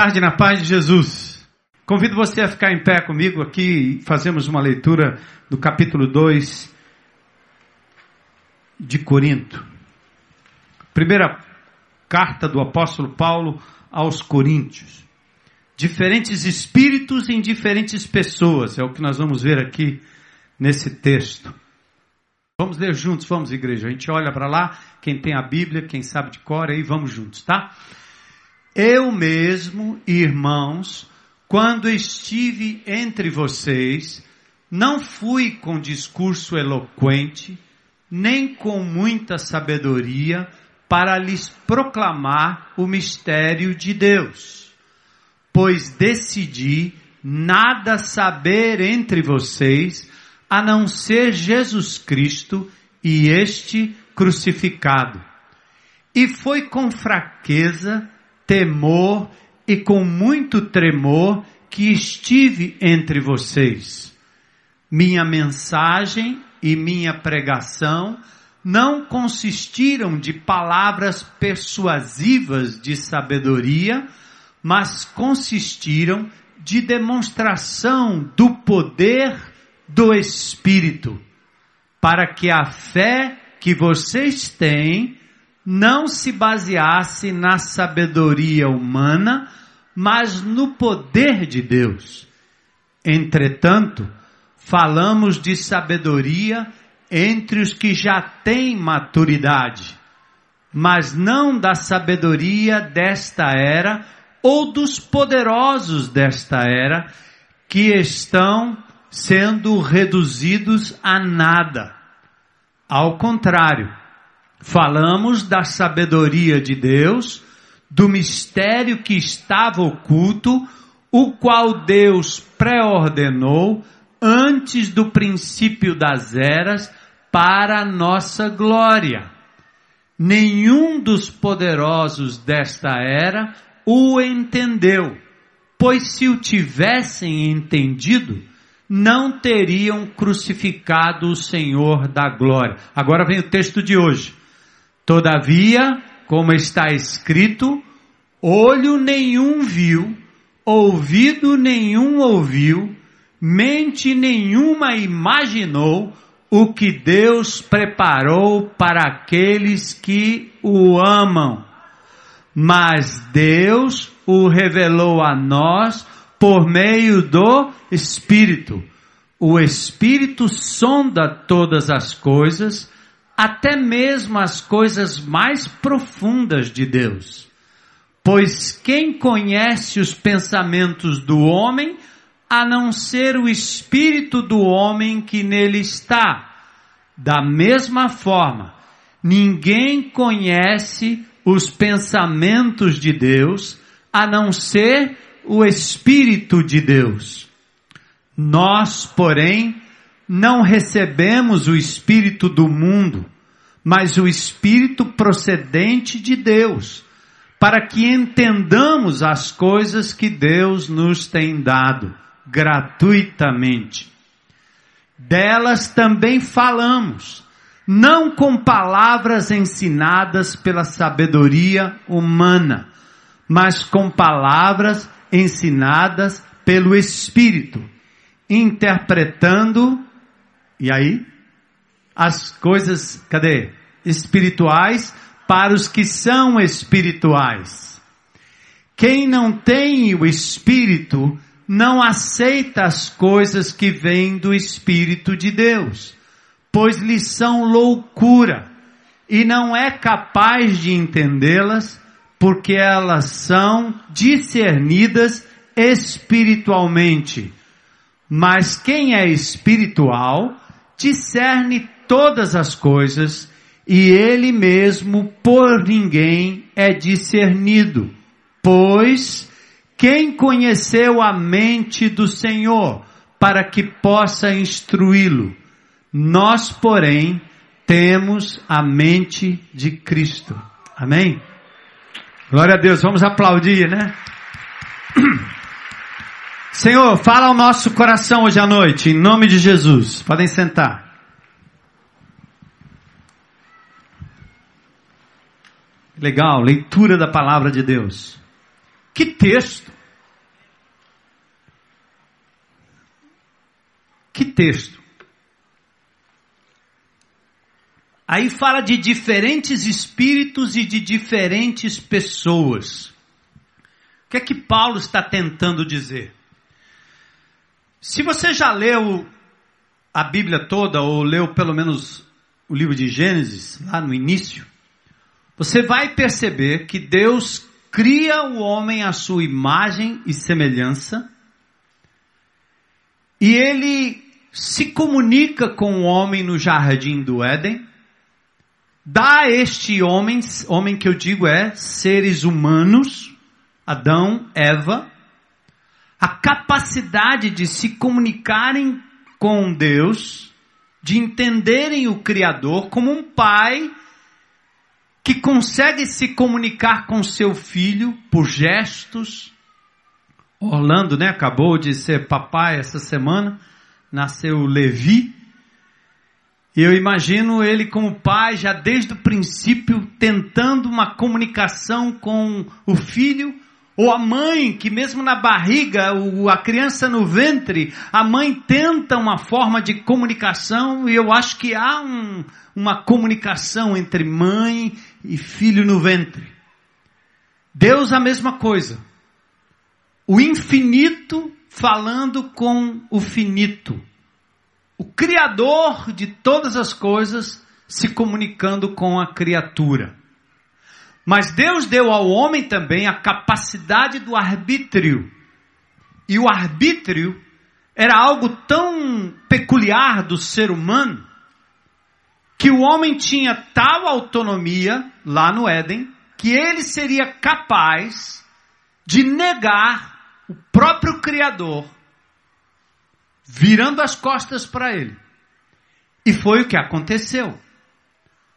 tarde na paz de Jesus. Convido você a ficar em pé comigo aqui e fazemos uma leitura do capítulo 2 de Corinto. Primeira carta do apóstolo Paulo aos Coríntios. Diferentes espíritos em diferentes pessoas, é o que nós vamos ver aqui nesse texto. Vamos ler juntos, vamos igreja. A gente olha para lá, quem tem a Bíblia, quem sabe de cor, aí vamos juntos, tá? Eu mesmo, irmãos, quando estive entre vocês, não fui com discurso eloquente, nem com muita sabedoria, para lhes proclamar o mistério de Deus, pois decidi nada saber entre vocês, a não ser Jesus Cristo e este crucificado. E foi com fraqueza temor e com muito tremor que estive entre vocês. Minha mensagem e minha pregação não consistiram de palavras persuasivas de sabedoria, mas consistiram de demonstração do poder do Espírito, para que a fé que vocês têm não se baseasse na sabedoria humana, mas no poder de Deus. Entretanto, falamos de sabedoria entre os que já têm maturidade, mas não da sabedoria desta era ou dos poderosos desta era que estão sendo reduzidos a nada. Ao contrário, Falamos da sabedoria de Deus, do mistério que estava oculto, o qual Deus pré-ordenou antes do princípio das eras para a nossa glória. Nenhum dos poderosos desta era o entendeu, pois se o tivessem entendido, não teriam crucificado o Senhor da glória. Agora vem o texto de hoje. Todavia, como está escrito, olho nenhum viu, ouvido nenhum ouviu, mente nenhuma imaginou o que Deus preparou para aqueles que o amam. Mas Deus o revelou a nós por meio do Espírito. O Espírito sonda todas as coisas, até mesmo as coisas mais profundas de Deus. Pois quem conhece os pensamentos do homem, a não ser o espírito do homem que nele está? Da mesma forma, ninguém conhece os pensamentos de Deus, a não ser o Espírito de Deus. Nós, porém, não recebemos o Espírito do mundo, mas o Espírito procedente de Deus, para que entendamos as coisas que Deus nos tem dado gratuitamente. Delas também falamos, não com palavras ensinadas pela sabedoria humana, mas com palavras ensinadas pelo Espírito, interpretando e aí? As coisas, cadê? Espirituais para os que são espirituais. Quem não tem o Espírito não aceita as coisas que vêm do Espírito de Deus, pois lhe são loucura e não é capaz de entendê-las porque elas são discernidas espiritualmente. Mas quem é espiritual discerne todas as coisas e ele mesmo por ninguém é discernido. Pois quem conheceu a mente do Senhor para que possa instruí-lo? Nós, porém, temos a mente de Cristo. Amém? Glória a Deus, vamos aplaudir, né? Senhor, fala ao nosso coração hoje à noite, em nome de Jesus. Podem sentar. Legal, leitura da palavra de Deus. Que texto! Que texto! Aí fala de diferentes espíritos e de diferentes pessoas. O que é que Paulo está tentando dizer? Se você já leu a Bíblia toda, ou leu pelo menos o livro de Gênesis, lá no início, você vai perceber que Deus cria o homem à sua imagem e semelhança, e ele se comunica com o homem no jardim do Éden, dá a este homem, homem que eu digo é seres humanos, Adão, Eva, a capacidade de se comunicarem com Deus, de entenderem o Criador como um pai que consegue se comunicar com seu filho por gestos. Orlando, né, acabou de ser papai essa semana, nasceu Levi, e eu imagino ele como pai, já desde o princípio, tentando uma comunicação com o filho, ou a mãe, que mesmo na barriga, a criança no ventre, a mãe tenta uma forma de comunicação, e eu acho que há um, uma comunicação entre mãe e filho no ventre. Deus a mesma coisa. O infinito falando com o finito o Criador de todas as coisas se comunicando com a criatura. Mas Deus deu ao homem também a capacidade do arbítrio. E o arbítrio era algo tão peculiar do ser humano que o homem tinha tal autonomia lá no Éden que ele seria capaz de negar o próprio Criador virando as costas para ele. E foi o que aconteceu.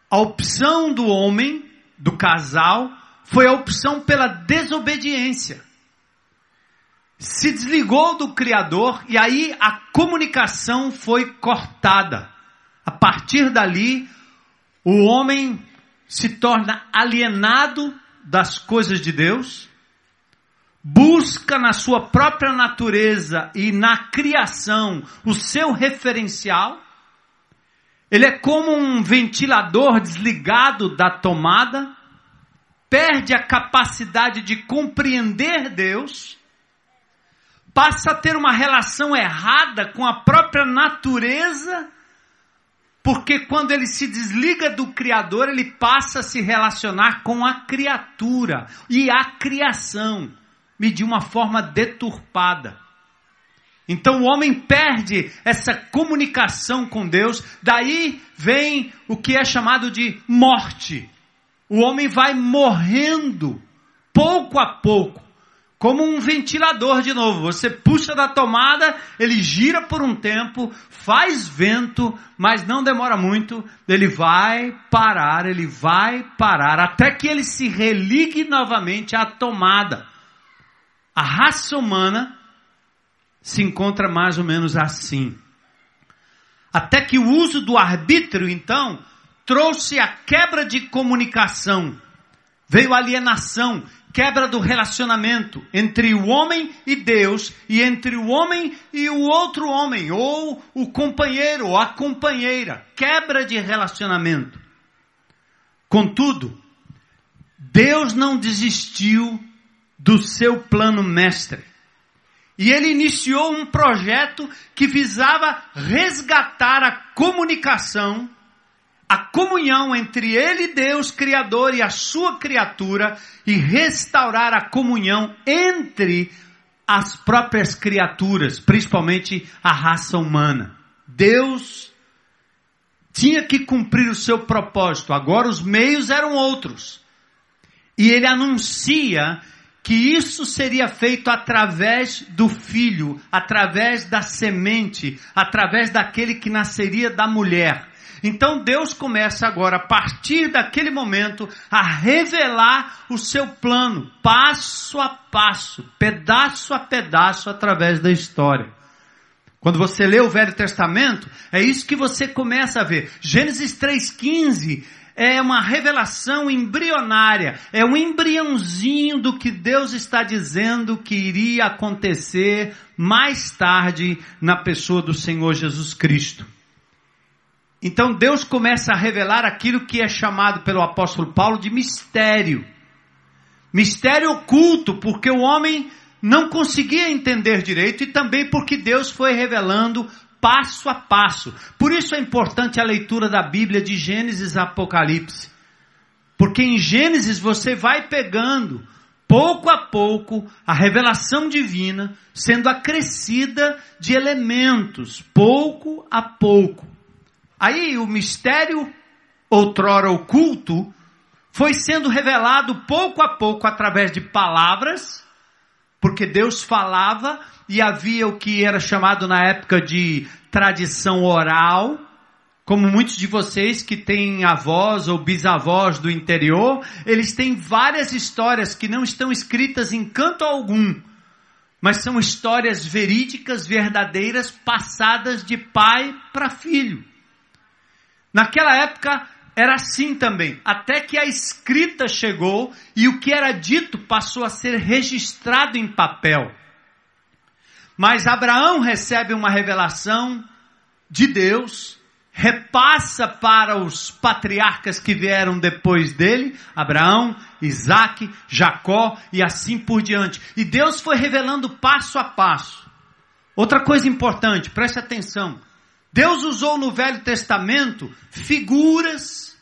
A opção do homem, do casal, foi a opção pela desobediência. Se desligou do Criador e aí a comunicação foi cortada. A partir dali, o homem se torna alienado das coisas de Deus busca na sua própria natureza e na criação o seu referencial, ele é como um ventilador desligado da tomada, perde a capacidade de compreender Deus, passa a ter uma relação errada com a própria natureza, porque quando ele se desliga do Criador, ele passa a se relacionar com a criatura e a criação de uma forma deturpada. Então o homem perde essa comunicação com Deus, daí vem o que é chamado de morte. O homem vai morrendo pouco a pouco, como um ventilador de novo. Você puxa da tomada, ele gira por um tempo, faz vento, mas não demora muito, ele vai parar, ele vai parar, até que ele se religue novamente à tomada. A raça humana se encontra mais ou menos assim. Até que o uso do arbítrio, então, trouxe a quebra de comunicação, veio alienação, quebra do relacionamento entre o homem e Deus e entre o homem e o outro homem, ou o companheiro ou a companheira, quebra de relacionamento. Contudo, Deus não desistiu do seu plano mestre. E ele iniciou um projeto que visava resgatar a comunicação, a comunhão entre ele, Deus Criador, e a sua criatura, e restaurar a comunhão entre as próprias criaturas, principalmente a raça humana. Deus tinha que cumprir o seu propósito, agora os meios eram outros. E ele anuncia que isso seria feito através do filho, através da semente, através daquele que nasceria da mulher. Então Deus começa agora, a partir daquele momento, a revelar o seu plano, passo a passo, pedaço a pedaço, através da história. Quando você lê o Velho Testamento, é isso que você começa a ver. Gênesis 3,15 é uma revelação embrionária, é um embriãozinho do que Deus está dizendo que iria acontecer mais tarde na pessoa do Senhor Jesus Cristo. Então Deus começa a revelar aquilo que é chamado pelo apóstolo Paulo de mistério. Mistério oculto, porque o homem não conseguia entender direito e também porque Deus foi revelando passo a passo. Por isso é importante a leitura da Bíblia de Gênesis a Apocalipse. Porque em Gênesis você vai pegando, pouco a pouco, a revelação divina sendo acrescida de elementos, pouco a pouco. Aí o mistério, outrora oculto, foi sendo revelado pouco a pouco através de palavras, porque Deus falava e havia o que era chamado na época de tradição oral, como muitos de vocês que têm avós ou bisavós do interior, eles têm várias histórias que não estão escritas em canto algum, mas são histórias verídicas, verdadeiras, passadas de pai para filho. Naquela época, era assim também, até que a escrita chegou e o que era dito passou a ser registrado em papel. Mas Abraão recebe uma revelação de Deus, repassa para os patriarcas que vieram depois dele, Abraão, Isaac, Jacó e assim por diante. E Deus foi revelando passo a passo. Outra coisa importante, preste atenção. Deus usou no Velho Testamento figuras,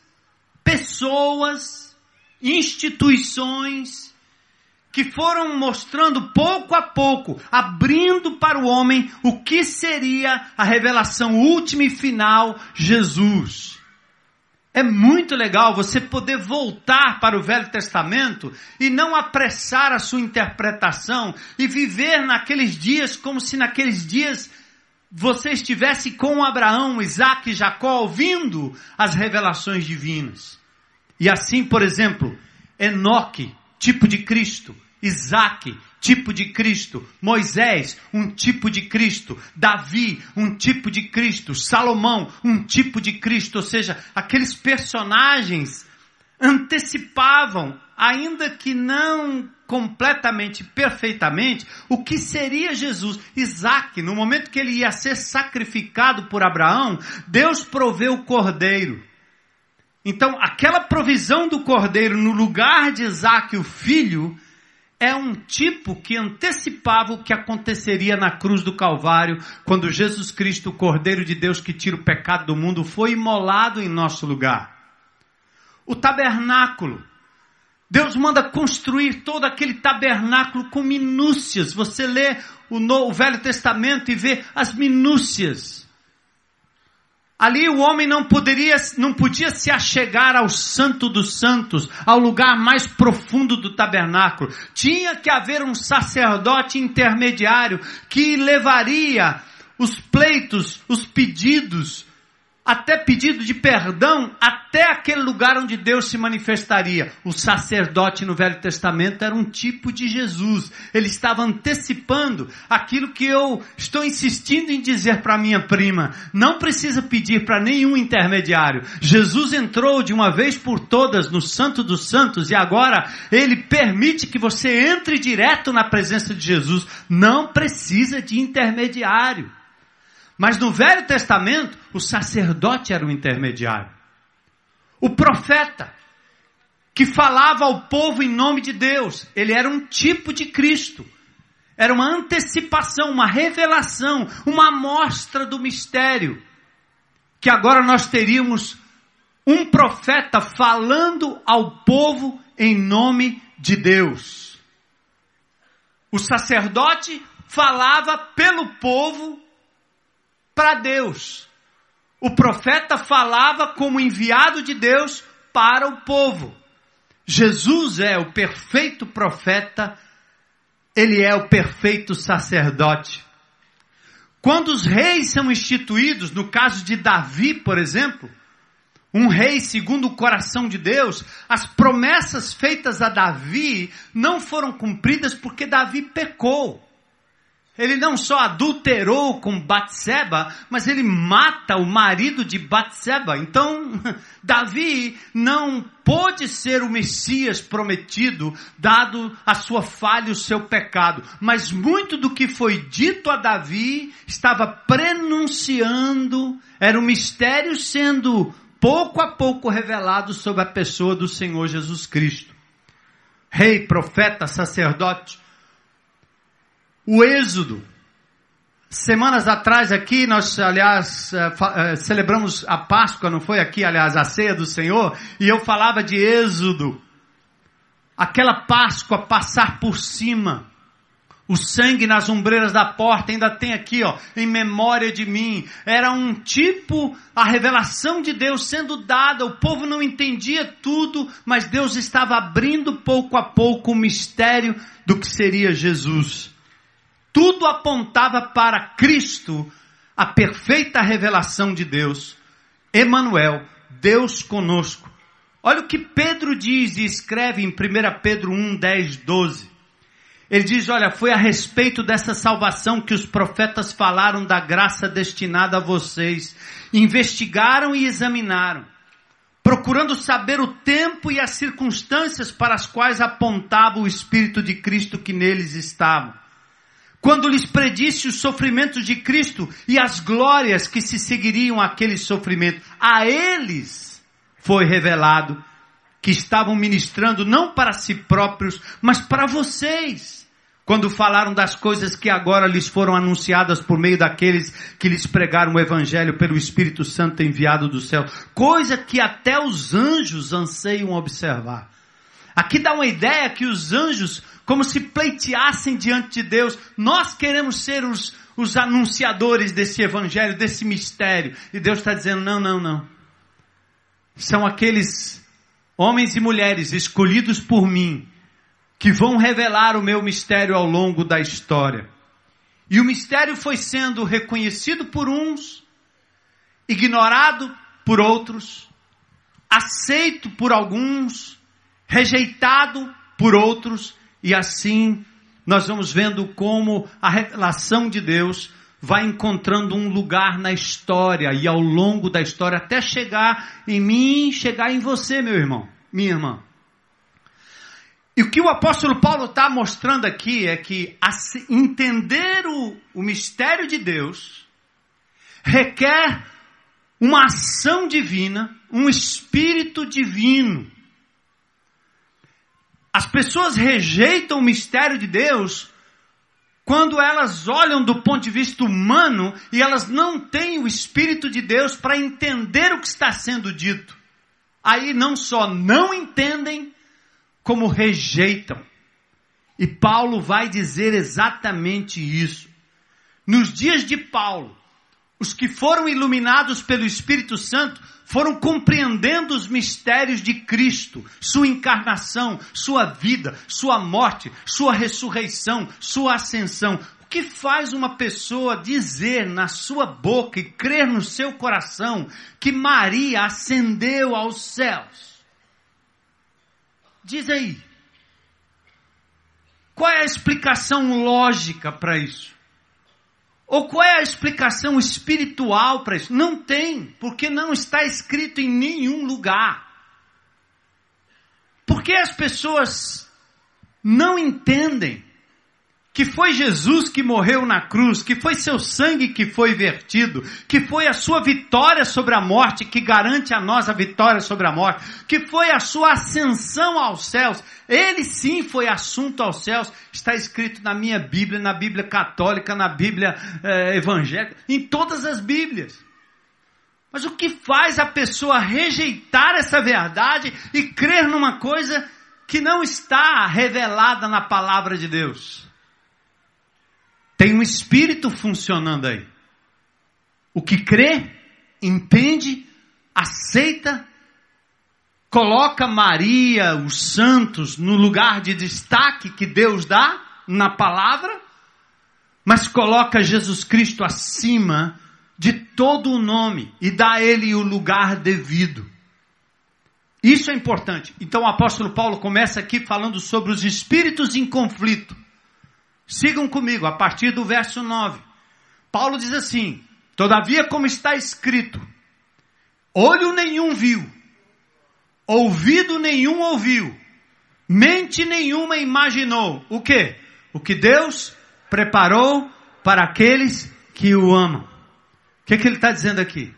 pessoas, instituições, que foram mostrando pouco a pouco, abrindo para o homem o que seria a revelação última e final, Jesus. É muito legal você poder voltar para o Velho Testamento e não apressar a sua interpretação e viver naqueles dias como se naqueles dias você estivesse com Abraão, Isaac e Jacó ouvindo as revelações divinas. E assim, por exemplo, Enoque, tipo de Cristo, Isaac, tipo de Cristo, Moisés, um tipo de Cristo, Davi, um tipo de Cristo, Salomão, um tipo de Cristo, ou seja, aqueles personagens antecipavam, ainda que não completamente, perfeitamente, o que seria Jesus. Isaac, no momento que ele ia ser sacrificado por Abraão, Deus proveu o cordeiro. Então, aquela provisão do cordeiro no lugar de Isaac, o filho, é um tipo que antecipava o que aconteceria na cruz do Calvário, quando Jesus Cristo, o Cordeiro de Deus que tira o pecado do mundo, foi imolado em nosso lugar. O tabernáculo Deus manda construir todo aquele tabernáculo com minúcias. Você lê o, no, o Velho Testamento e vê as minúcias. Ali o homem não poderia, não podia se achegar ao santo dos santos, ao lugar mais profundo do tabernáculo. Tinha que haver um sacerdote intermediário que levaria os pleitos, os pedidos, até pedido de perdão, até aquele lugar onde Deus se manifestaria. O sacerdote no Velho Testamento era um tipo de Jesus. Ele estava antecipando aquilo que eu estou insistindo em dizer para minha prima. Não precisa pedir para nenhum intermediário. Jesus entrou de uma vez por todas no Santo dos Santos e agora ele permite que você entre direto na presença de Jesus. Não precisa de intermediário. Mas no Velho Testamento, o sacerdote era o intermediário. O profeta, que falava ao povo em nome de Deus, ele era um tipo de Cristo. Era uma antecipação, uma revelação, uma amostra do mistério. Que agora nós teríamos um profeta falando ao povo em nome de Deus. O sacerdote falava pelo povo para Deus. O profeta falava como enviado de Deus para o povo. Jesus é o perfeito profeta, ele é o perfeito sacerdote. Quando os reis são instituídos, no caso de Davi, por exemplo, um rei segundo o coração de Deus, as promessas feitas a Davi não foram cumpridas porque Davi pecou. Ele não só adulterou com Batseba, mas ele mata o marido de Batseba. Então, Davi não pôde ser o Messias prometido, dado a sua falha e o seu pecado. Mas muito do que foi dito a Davi estava prenunciando, era um mistério sendo pouco a pouco revelado sobre a pessoa do Senhor Jesus Cristo. Rei, profeta, sacerdote, o Êxodo. Semanas atrás aqui, nós, aliás, eh, eh, celebramos a Páscoa, não foi aqui, aliás, a ceia do Senhor, e eu falava de Êxodo. Aquela Páscoa passar por cima. O sangue nas ombreiras da porta, ainda tem aqui, ó, em memória de mim. Era um tipo, a revelação de Deus sendo dada. O povo não entendia tudo, mas Deus estava abrindo pouco a pouco o mistério do que seria Jesus. Tudo apontava para Cristo, a perfeita revelação de Deus. Emanuel, Deus conosco. Olha o que Pedro diz e escreve em 1 Pedro 1, 10, 12. Ele diz: Olha, foi a respeito dessa salvação que os profetas falaram da graça destinada a vocês. Investigaram e examinaram, procurando saber o tempo e as circunstâncias para as quais apontava o Espírito de Cristo que neles estava quando lhes predisse os sofrimentos de Cristo e as glórias que se seguiriam àquele sofrimento. A eles foi revelado que estavam ministrando não para si próprios, mas para vocês. Quando falaram das coisas que agora lhes foram anunciadas por meio daqueles que lhes pregaram o Evangelho pelo Espírito Santo enviado do céu, coisa que até os anjos anseiam observar. Aqui dá uma ideia que os anjos como se pleiteassem diante de Deus. Nós queremos ser os, os anunciadores desse evangelho, desse mistério. E Deus está dizendo: não, não, não. São aqueles homens e mulheres escolhidos por mim que vão revelar o meu mistério ao longo da história. E o mistério foi sendo reconhecido por uns, ignorado por outros, aceito por alguns, rejeitado por outros, e assim nós vamos vendo como a revelação de Deus vai encontrando um lugar na história e ao longo da história até chegar em mim, chegar em você, meu irmão, minha irmã. E o que o apóstolo Paulo está mostrando aqui é que entender o, o mistério de Deus requer uma ação divina, um espírito divino. As pessoas rejeitam o mistério de Deus quando elas olham do ponto de vista humano e elas não têm o Espírito de Deus para entender o que está sendo dito. Aí não só não entendem, como rejeitam. E Paulo vai dizer exatamente isso. Nos dias de Paulo, os que foram iluminados pelo Espírito Santo foram compreendendo os mistérios de Cristo, sua encarnação, sua vida, sua morte, sua ressurreição, sua ascensão. O que faz uma pessoa dizer na sua boca e crer no seu coração que Maria ascendeu aos céus? Diz aí. Qual é a explicação lógica para isso? Ou qual é a explicação espiritual para isso? Não tem, porque não está escrito em nenhum lugar. Porque as pessoas não entendem que foi Jesus que morreu na cruz, que foi seu sangue que foi vertido, que foi a sua vitória sobre a morte que garante a nós a vitória sobre a morte, que foi a sua ascensão aos céus. Ele sim foi assunto aos céus. Está escrito na minha Bíblia, na Bíblia católica, na Bíblia eh, evangélica, em todas as Bíblias. Mas o que faz a pessoa rejeitar essa verdade e crer numa coisa que não está revelada na palavra de Deus? Tem um espírito funcionando aí. O que crê, entende, aceita, coloca Maria, os santos, no lugar de destaque que Deus dá na palavra, mas coloca Jesus Cristo acima de todo o nome e dá a ele o lugar devido. Isso é importante. Então o apóstolo Paulo começa aqui falando sobre os espíritos em conflito Sigam comigo, a partir do verso 9. Paulo diz assim: Todavia, como está escrito, olho nenhum viu, ouvido nenhum ouviu, mente nenhuma imaginou. O que? O que Deus preparou para aqueles que o amam. O que, que ele está dizendo aqui?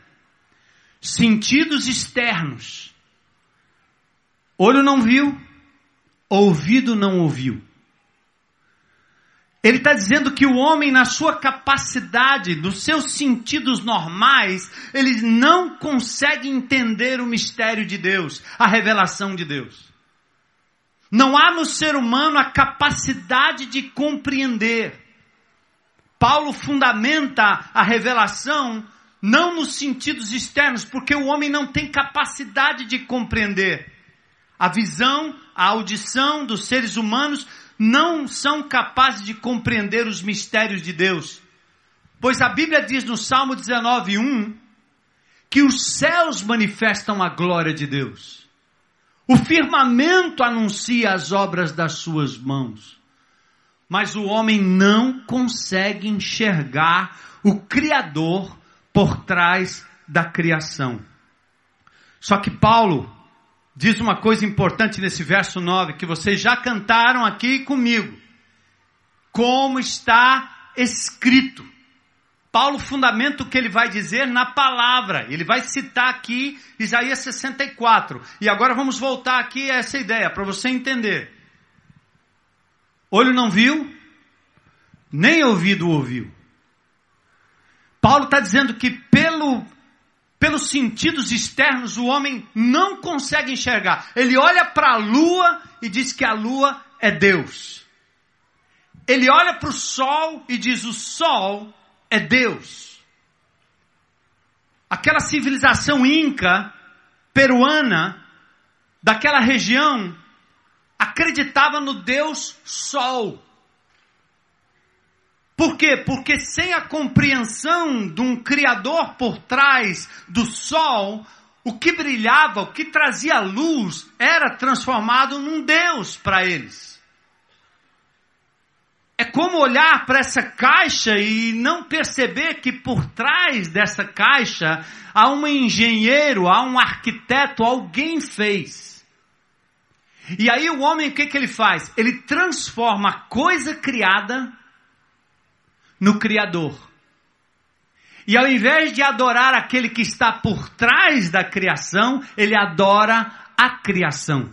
Sentidos externos. Olho não viu, ouvido não ouviu. Ele está dizendo que o homem, na sua capacidade, dos seus sentidos normais, ele não consegue entender o mistério de Deus, a revelação de Deus. Não há no ser humano a capacidade de compreender. Paulo fundamenta a revelação não nos sentidos externos, porque o homem não tem capacidade de compreender. A visão, a audição dos seres humanos não são capazes de compreender os mistérios de Deus. Pois a Bíblia diz no Salmo 19:1 que os céus manifestam a glória de Deus. O firmamento anuncia as obras das suas mãos. Mas o homem não consegue enxergar o Criador por trás da criação. Só que Paulo diz uma coisa importante nesse verso 9 que vocês já cantaram aqui comigo. Como está escrito. Paulo fundamenta o que ele vai dizer na palavra. Ele vai citar aqui Isaías 64. E agora vamos voltar aqui a essa ideia para você entender. Olho não viu, nem ouvido ouviu. Paulo está dizendo que pelo pelos sentidos externos, o homem não consegue enxergar. Ele olha para a lua e diz que a lua é Deus. Ele olha para o sol e diz: o sol é Deus. Aquela civilização inca, peruana, daquela região, acreditava no Deus Sol. Por quê? Porque sem a compreensão de um Criador por trás do sol, o que brilhava, o que trazia luz, era transformado num Deus para eles. É como olhar para essa caixa e não perceber que por trás dessa caixa há um engenheiro, há um arquiteto, alguém fez. E aí o homem o que, que ele faz? Ele transforma a coisa criada no Criador. E ao invés de adorar aquele que está por trás da criação, ele adora a criação.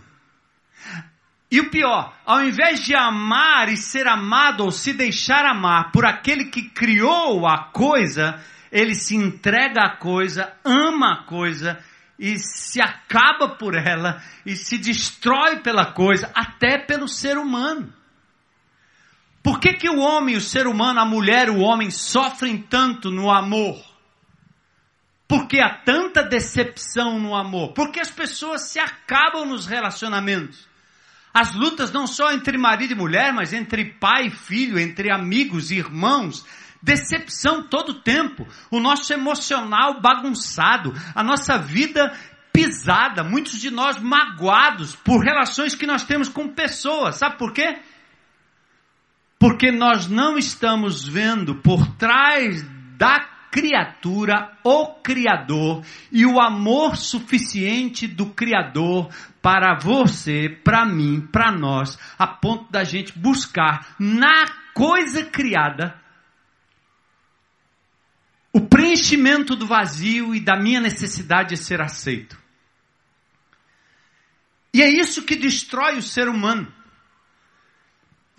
E o pior, ao invés de amar e ser amado ou se deixar amar por aquele que criou a coisa, ele se entrega à coisa, ama a coisa e se acaba por ela e se destrói pela coisa, até pelo ser humano. Por que, que o homem, o ser humano, a mulher, o homem sofrem tanto no amor? Porque há tanta decepção no amor? Porque as pessoas se acabam nos relacionamentos. As lutas não só entre marido e mulher, mas entre pai e filho, entre amigos e irmãos. Decepção todo tempo. O nosso emocional bagunçado. A nossa vida pisada. Muitos de nós magoados por relações que nós temos com pessoas. Sabe por quê? Porque nós não estamos vendo por trás da criatura o Criador e o amor suficiente do Criador para você, para mim, para nós, a ponto da gente buscar na coisa criada o preenchimento do vazio e da minha necessidade de ser aceito. E é isso que destrói o ser humano.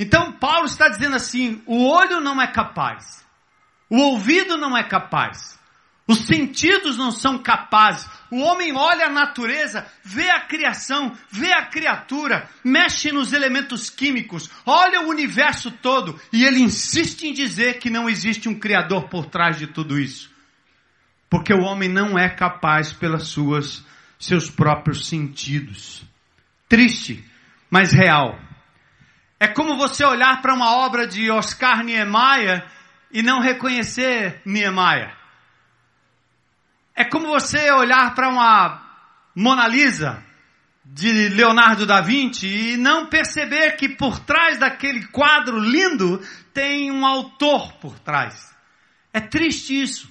Então Paulo está dizendo assim: o olho não é capaz, o ouvido não é capaz, os sentidos não são capazes. O homem olha a natureza, vê a criação, vê a criatura, mexe nos elementos químicos, olha o universo todo e ele insiste em dizer que não existe um Criador por trás de tudo isso. Porque o homem não é capaz pelas suas seus próprios sentidos. Triste, mas real. É como você olhar para uma obra de Oscar Niemeyer e não reconhecer Niemeyer. É como você olhar para uma Mona Lisa de Leonardo da Vinci e não perceber que por trás daquele quadro lindo tem um autor por trás. É triste isso.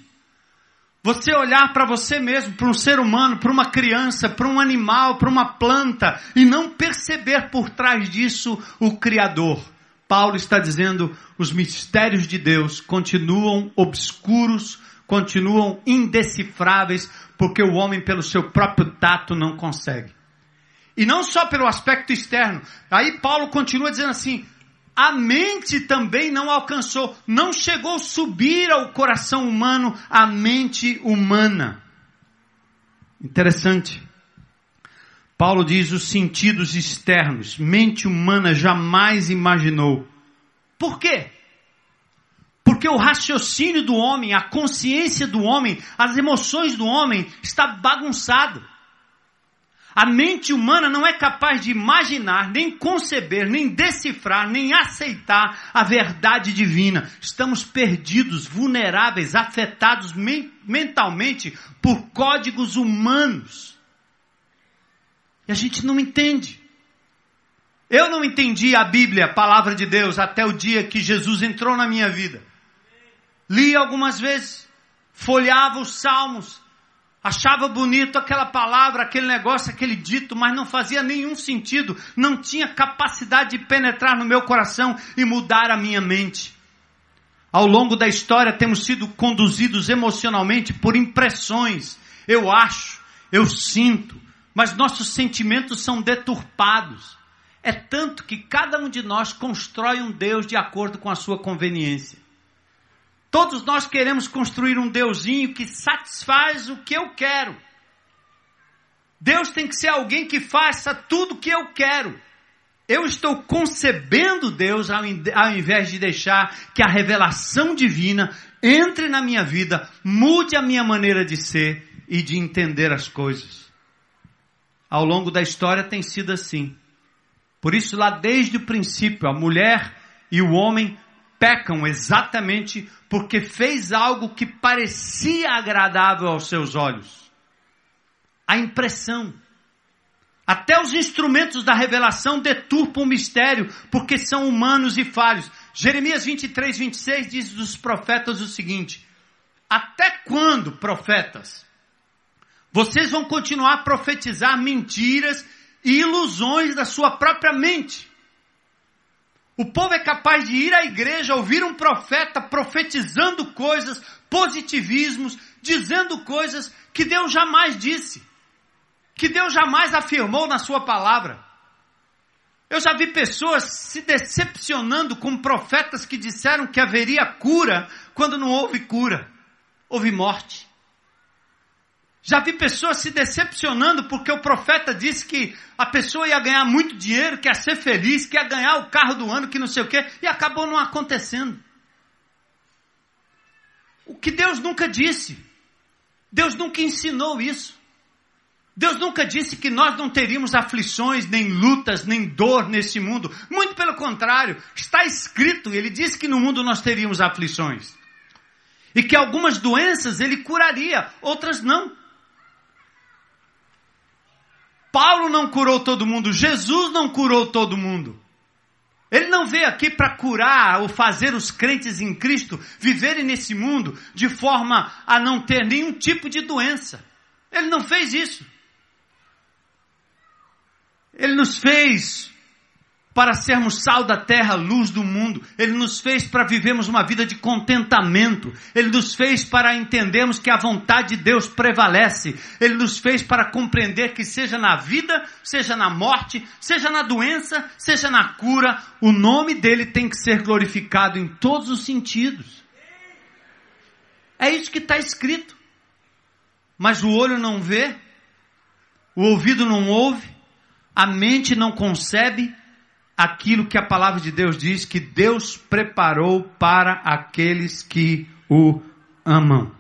Você olhar para você mesmo, para um ser humano, para uma criança, para um animal, para uma planta e não perceber por trás disso o Criador. Paulo está dizendo: os mistérios de Deus continuam obscuros, continuam indecifráveis, porque o homem, pelo seu próprio tato, não consegue. E não só pelo aspecto externo. Aí Paulo continua dizendo assim: a mente também não alcançou, não chegou a subir ao coração humano a mente humana. Interessante. Paulo diz os sentidos externos, mente humana jamais imaginou. Por quê? Porque o raciocínio do homem, a consciência do homem, as emoções do homem está bagunçado. A mente humana não é capaz de imaginar, nem conceber, nem decifrar, nem aceitar a verdade divina. Estamos perdidos, vulneráveis, afetados me mentalmente por códigos humanos. E a gente não entende. Eu não entendi a Bíblia, a palavra de Deus, até o dia que Jesus entrou na minha vida. Li algumas vezes, folheava os salmos, Achava bonito aquela palavra, aquele negócio, aquele dito, mas não fazia nenhum sentido, não tinha capacidade de penetrar no meu coração e mudar a minha mente. Ao longo da história temos sido conduzidos emocionalmente por impressões. Eu acho, eu sinto, mas nossos sentimentos são deturpados. É tanto que cada um de nós constrói um Deus de acordo com a sua conveniência. Todos nós queremos construir um Deusinho que satisfaz o que eu quero. Deus tem que ser alguém que faça tudo o que eu quero. Eu estou concebendo Deus ao, ao invés de deixar que a revelação divina entre na minha vida, mude a minha maneira de ser e de entender as coisas. Ao longo da história tem sido assim. Por isso, lá desde o princípio, a mulher e o homem pecam exatamente porque fez algo que parecia agradável aos seus olhos. A impressão. Até os instrumentos da revelação deturpam o mistério, porque são humanos e falhos. Jeremias 23, 26 diz dos profetas o seguinte: Até quando, profetas, vocês vão continuar a profetizar mentiras e ilusões da sua própria mente? O povo é capaz de ir à igreja, ouvir um profeta profetizando coisas, positivismos, dizendo coisas que Deus jamais disse, que Deus jamais afirmou na sua palavra. Eu já vi pessoas se decepcionando com profetas que disseram que haveria cura quando não houve cura, houve morte. Já vi pessoas se decepcionando porque o profeta disse que a pessoa ia ganhar muito dinheiro, que ia ser feliz, que ia ganhar o carro do ano, que não sei o quê, e acabou não acontecendo. O que Deus nunca disse. Deus nunca ensinou isso. Deus nunca disse que nós não teríamos aflições, nem lutas, nem dor nesse mundo. Muito pelo contrário, está escrito, ele disse que no mundo nós teríamos aflições. E que algumas doenças ele curaria, outras não. Paulo não curou todo mundo, Jesus não curou todo mundo. Ele não veio aqui para curar ou fazer os crentes em Cristo viverem nesse mundo de forma a não ter nenhum tipo de doença. Ele não fez isso. Ele nos fez para sermos sal da terra, luz do mundo. Ele nos fez para vivermos uma vida de contentamento. Ele nos fez para entendermos que a vontade de Deus prevalece. Ele nos fez para compreender que seja na vida, seja na morte, seja na doença, seja na cura, o nome dele tem que ser glorificado em todos os sentidos. É isso que está escrito. Mas o olho não vê, o ouvido não ouve, a mente não concebe, aquilo que a palavra de Deus diz que Deus preparou para aqueles que o amam.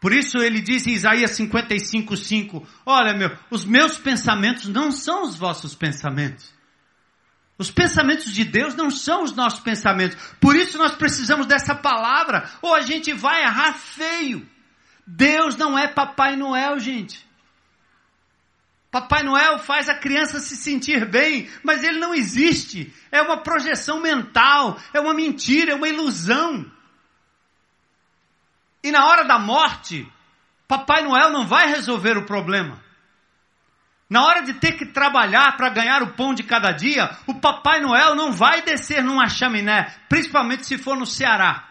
Por isso ele diz em Isaías 55:5, olha meu, os meus pensamentos não são os vossos pensamentos. Os pensamentos de Deus não são os nossos pensamentos. Por isso nós precisamos dessa palavra, ou a gente vai errar feio. Deus não é Papai Noel, gente. Papai Noel faz a criança se sentir bem, mas ele não existe. É uma projeção mental, é uma mentira, é uma ilusão. E na hora da morte, Papai Noel não vai resolver o problema. Na hora de ter que trabalhar para ganhar o pão de cada dia, o Papai Noel não vai descer numa chaminé, principalmente se for no Ceará.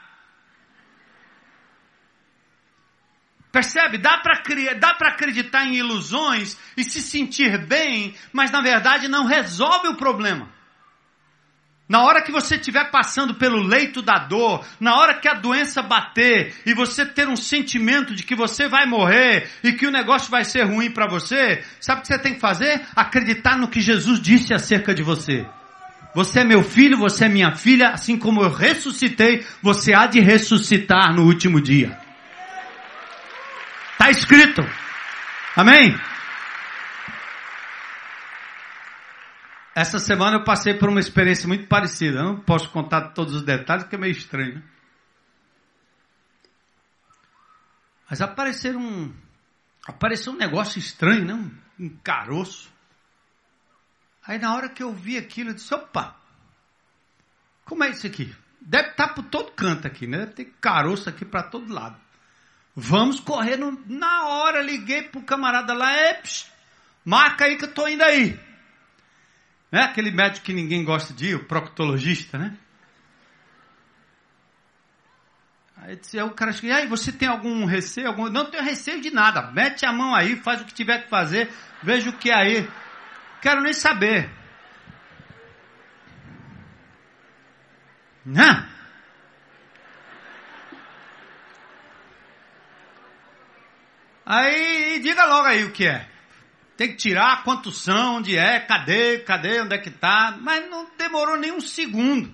Percebe? Dá para acreditar em ilusões e se sentir bem, mas na verdade não resolve o problema. Na hora que você estiver passando pelo leito da dor, na hora que a doença bater e você ter um sentimento de que você vai morrer e que o negócio vai ser ruim para você, sabe o que você tem que fazer? Acreditar no que Jesus disse acerca de você. Você é meu filho, você é minha filha, assim como eu ressuscitei, você há de ressuscitar no último dia. Está escrito. Amém? Essa semana eu passei por uma experiência muito parecida. Eu não posso contar todos os detalhes, porque é meio estranho. Né? Mas apareceu um, apareceu um negócio estranho, né? um, caroço. Aí na hora que eu vi aquilo, eu disse, opa, como é isso aqui? Deve estar por todo canto aqui, né? Deve ter caroço aqui para todo lado. Vamos correr no, na hora, liguei pro camarada lá, Eps, marca aí que eu tô indo aí. É aquele médico que ninguém gosta de ir, o proctologista, né? Aí, disse, o cara e aí, você tem algum receio? Algum... Não tenho receio de nada. Mete a mão aí, faz o que tiver que fazer, veja o que é aí. Quero nem saber. Né? Aí diga logo aí o que é. Tem que tirar quantos são, onde é, cadê, cadê, onde é que está. Mas não demorou nem um segundo.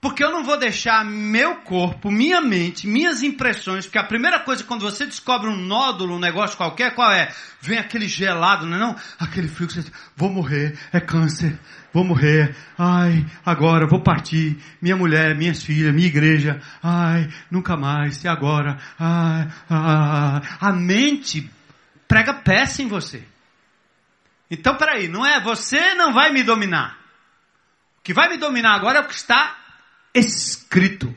Porque eu não vou deixar meu corpo, minha mente, minhas impressões, porque a primeira coisa quando você descobre um nódulo, um negócio qualquer, qual é? Vem aquele gelado, não é não? Aquele frio que você vou morrer, é câncer, vou morrer, ai, agora vou partir, minha mulher, minhas filhas, minha igreja, ai, nunca mais, e agora, ai, ai. A mente prega peça em você. Então, peraí, não é, você não vai me dominar. O que vai me dominar agora é o que está escrito.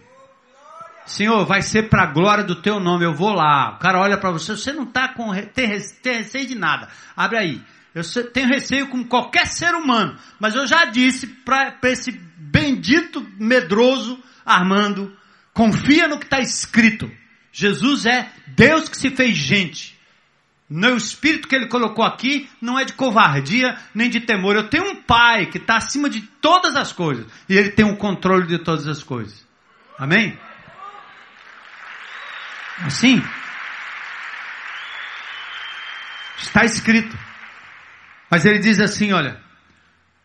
Senhor, vai ser para a glória do teu nome. Eu vou lá. O cara olha para você, você não está com tem, receio de nada. Abre aí. Eu tenho receio com qualquer ser humano, mas eu já disse para esse bendito medroso Armando, confia no que está escrito. Jesus é Deus que se fez gente. No espírito que ele colocou aqui não é de covardia nem de temor. Eu tenho um pai que está acima de todas as coisas e ele tem o controle de todas as coisas. Amém? Assim? Está escrito. Mas ele diz assim: olha,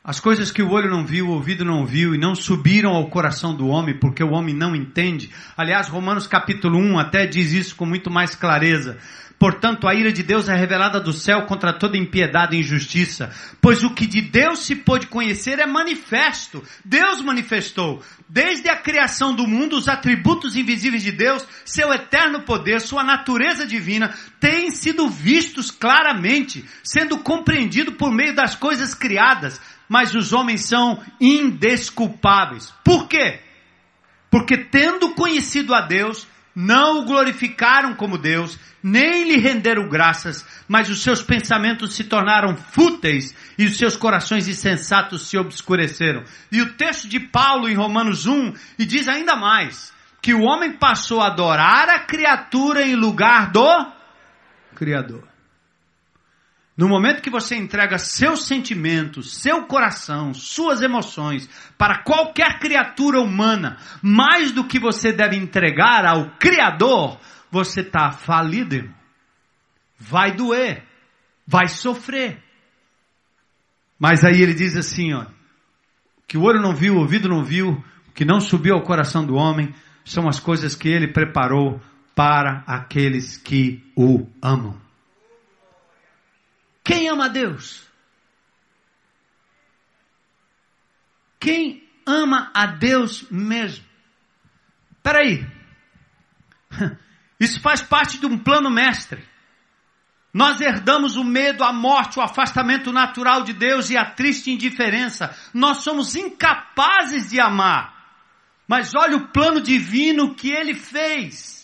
as coisas que o olho não viu, o ouvido não viu e não subiram ao coração do homem, porque o homem não entende. Aliás, Romanos capítulo 1 até diz isso com muito mais clareza. Portanto, a ira de Deus é revelada do céu contra toda impiedade e injustiça, pois o que de Deus se pôde conhecer é manifesto. Deus manifestou, desde a criação do mundo, os atributos invisíveis de Deus, seu eterno poder, sua natureza divina, têm sido vistos claramente, sendo compreendido por meio das coisas criadas, mas os homens são indesculpáveis. Por quê? Porque tendo conhecido a Deus, não o glorificaram como Deus, nem lhe renderam graças, mas os seus pensamentos se tornaram fúteis e os seus corações insensatos se obscureceram. E o texto de Paulo em Romanos 1 e diz ainda mais, que o homem passou a adorar a criatura em lugar do Criador. No momento que você entrega seus sentimentos, seu coração, suas emoções para qualquer criatura humana, mais do que você deve entregar ao Criador, você está falido, irmão. Vai doer, vai sofrer. Mas aí ele diz assim, ó, que o olho não viu, o ouvido não viu, que não subiu ao coração do homem, são as coisas que ele preparou para aqueles que o amam. Quem ama a Deus? Quem ama a Deus mesmo? Espera aí. Isso faz parte de um plano mestre. Nós herdamos o medo, a morte, o afastamento natural de Deus e a triste indiferença. Nós somos incapazes de amar. Mas olha o plano divino que ele fez.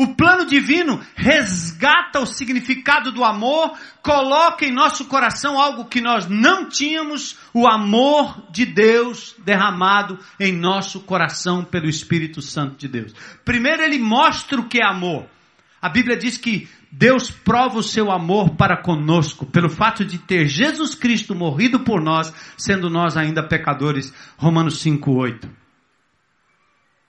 O plano divino resgata o significado do amor, coloca em nosso coração algo que nós não tínhamos, o amor de Deus derramado em nosso coração pelo Espírito Santo de Deus. Primeiro ele mostra o que é amor. A Bíblia diz que Deus prova o seu amor para conosco pelo fato de ter Jesus Cristo morrido por nós, sendo nós ainda pecadores. Romanos 5:8.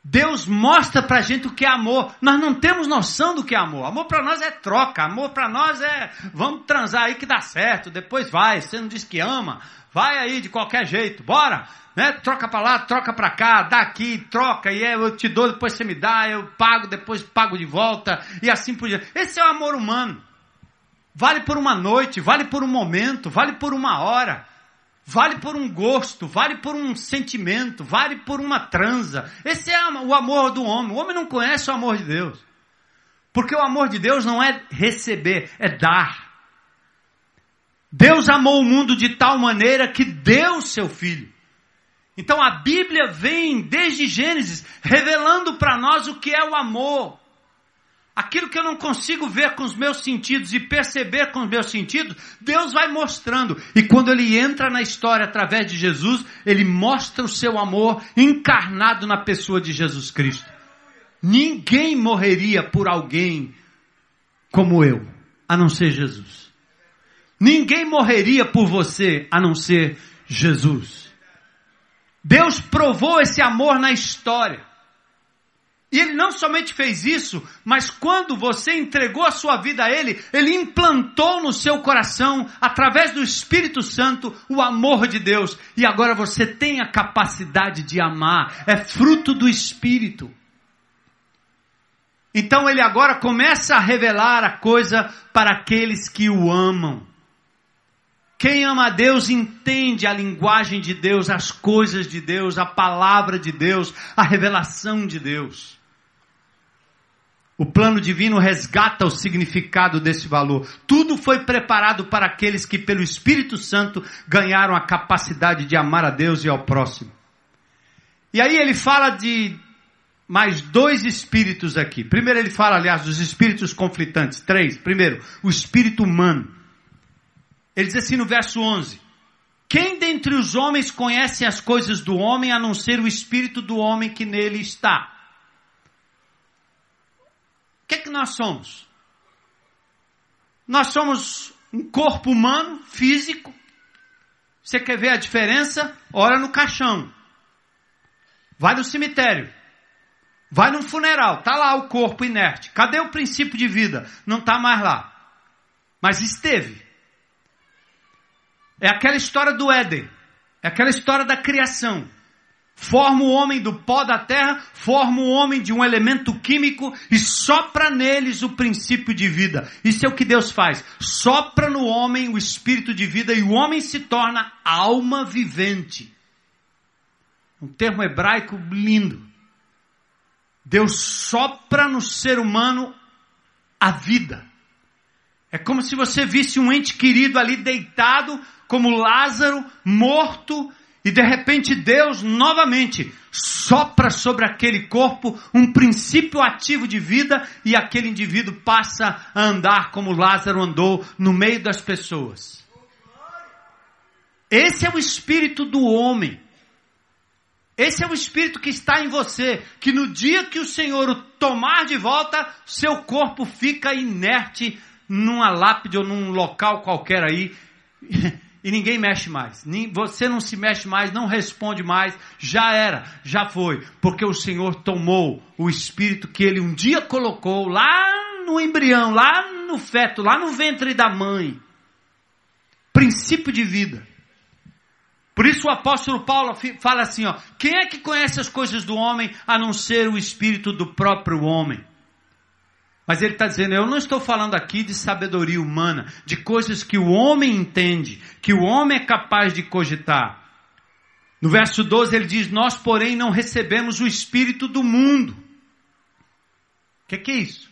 Deus mostra pra gente o que é amor. Nós não temos noção do que é amor. Amor para nós é troca. Amor para nós é vamos transar aí que dá certo. Depois vai. Você não diz que ama. Vai aí de qualquer jeito. Bora. Né? Troca para lá, troca para cá, dá aqui, troca, e é, eu te dou, depois você me dá, eu pago, depois pago de volta, e assim por diante. Esse é o amor humano. Vale por uma noite, vale por um momento, vale por uma hora. Vale por um gosto, vale por um sentimento, vale por uma transa. Esse é o amor do homem. O homem não conhece o amor de Deus. Porque o amor de Deus não é receber, é dar. Deus amou o mundo de tal maneira que deu seu filho. Então a Bíblia vem desde Gênesis revelando para nós o que é o amor. Aquilo que eu não consigo ver com os meus sentidos e perceber com os meus sentidos, Deus vai mostrando. E quando ele entra na história através de Jesus, ele mostra o seu amor encarnado na pessoa de Jesus Cristo. Ninguém morreria por alguém como eu, a não ser Jesus. Ninguém morreria por você, a não ser Jesus. Deus provou esse amor na história. E ele não somente fez isso, mas quando você entregou a sua vida a ele, ele implantou no seu coração, através do Espírito Santo, o amor de Deus. E agora você tem a capacidade de amar, é fruto do Espírito. Então ele agora começa a revelar a coisa para aqueles que o amam. Quem ama a Deus entende a linguagem de Deus, as coisas de Deus, a palavra de Deus, a revelação de Deus. O plano divino resgata o significado desse valor. Tudo foi preparado para aqueles que, pelo Espírito Santo, ganharam a capacidade de amar a Deus e ao próximo. E aí ele fala de mais dois espíritos aqui. Primeiro ele fala, aliás, dos espíritos conflitantes. Três. Primeiro, o espírito humano. Ele diz assim no verso 11: Quem dentre os homens conhece as coisas do homem a não ser o espírito do homem que nele está? Que, que nós somos? Nós somos um corpo humano, físico. Você quer ver a diferença? Ora no caixão. Vai no cemitério. Vai num funeral. Tá lá o corpo inerte. Cadê o princípio de vida? Não está mais lá. Mas esteve. É aquela história do Éden. É aquela história da criação forma o homem do pó da terra, forma o homem de um elemento químico e sopra neles o princípio de vida. Isso é o que Deus faz. Sopra no homem o espírito de vida e o homem se torna alma vivente. Um termo hebraico lindo. Deus sopra no ser humano a vida. É como se você visse um ente querido ali deitado, como Lázaro, morto, e de repente Deus novamente sopra sobre aquele corpo um princípio ativo de vida e aquele indivíduo passa a andar como Lázaro andou no meio das pessoas. Esse é o espírito do homem. Esse é o espírito que está em você, que no dia que o Senhor o tomar de volta, seu corpo fica inerte numa lápide ou num local qualquer aí e ninguém mexe mais. Você não se mexe mais, não responde mais. Já era, já foi. Porque o Senhor tomou o espírito que ele um dia colocou lá no embrião, lá no feto, lá no ventre da mãe. Princípio de vida. Por isso o apóstolo Paulo fala assim, ó, quem é que conhece as coisas do homem a não ser o espírito do próprio homem? Mas ele está dizendo: eu não estou falando aqui de sabedoria humana, de coisas que o homem entende, que o homem é capaz de cogitar. No verso 12 ele diz: Nós, porém, não recebemos o espírito do mundo. O que, que é isso?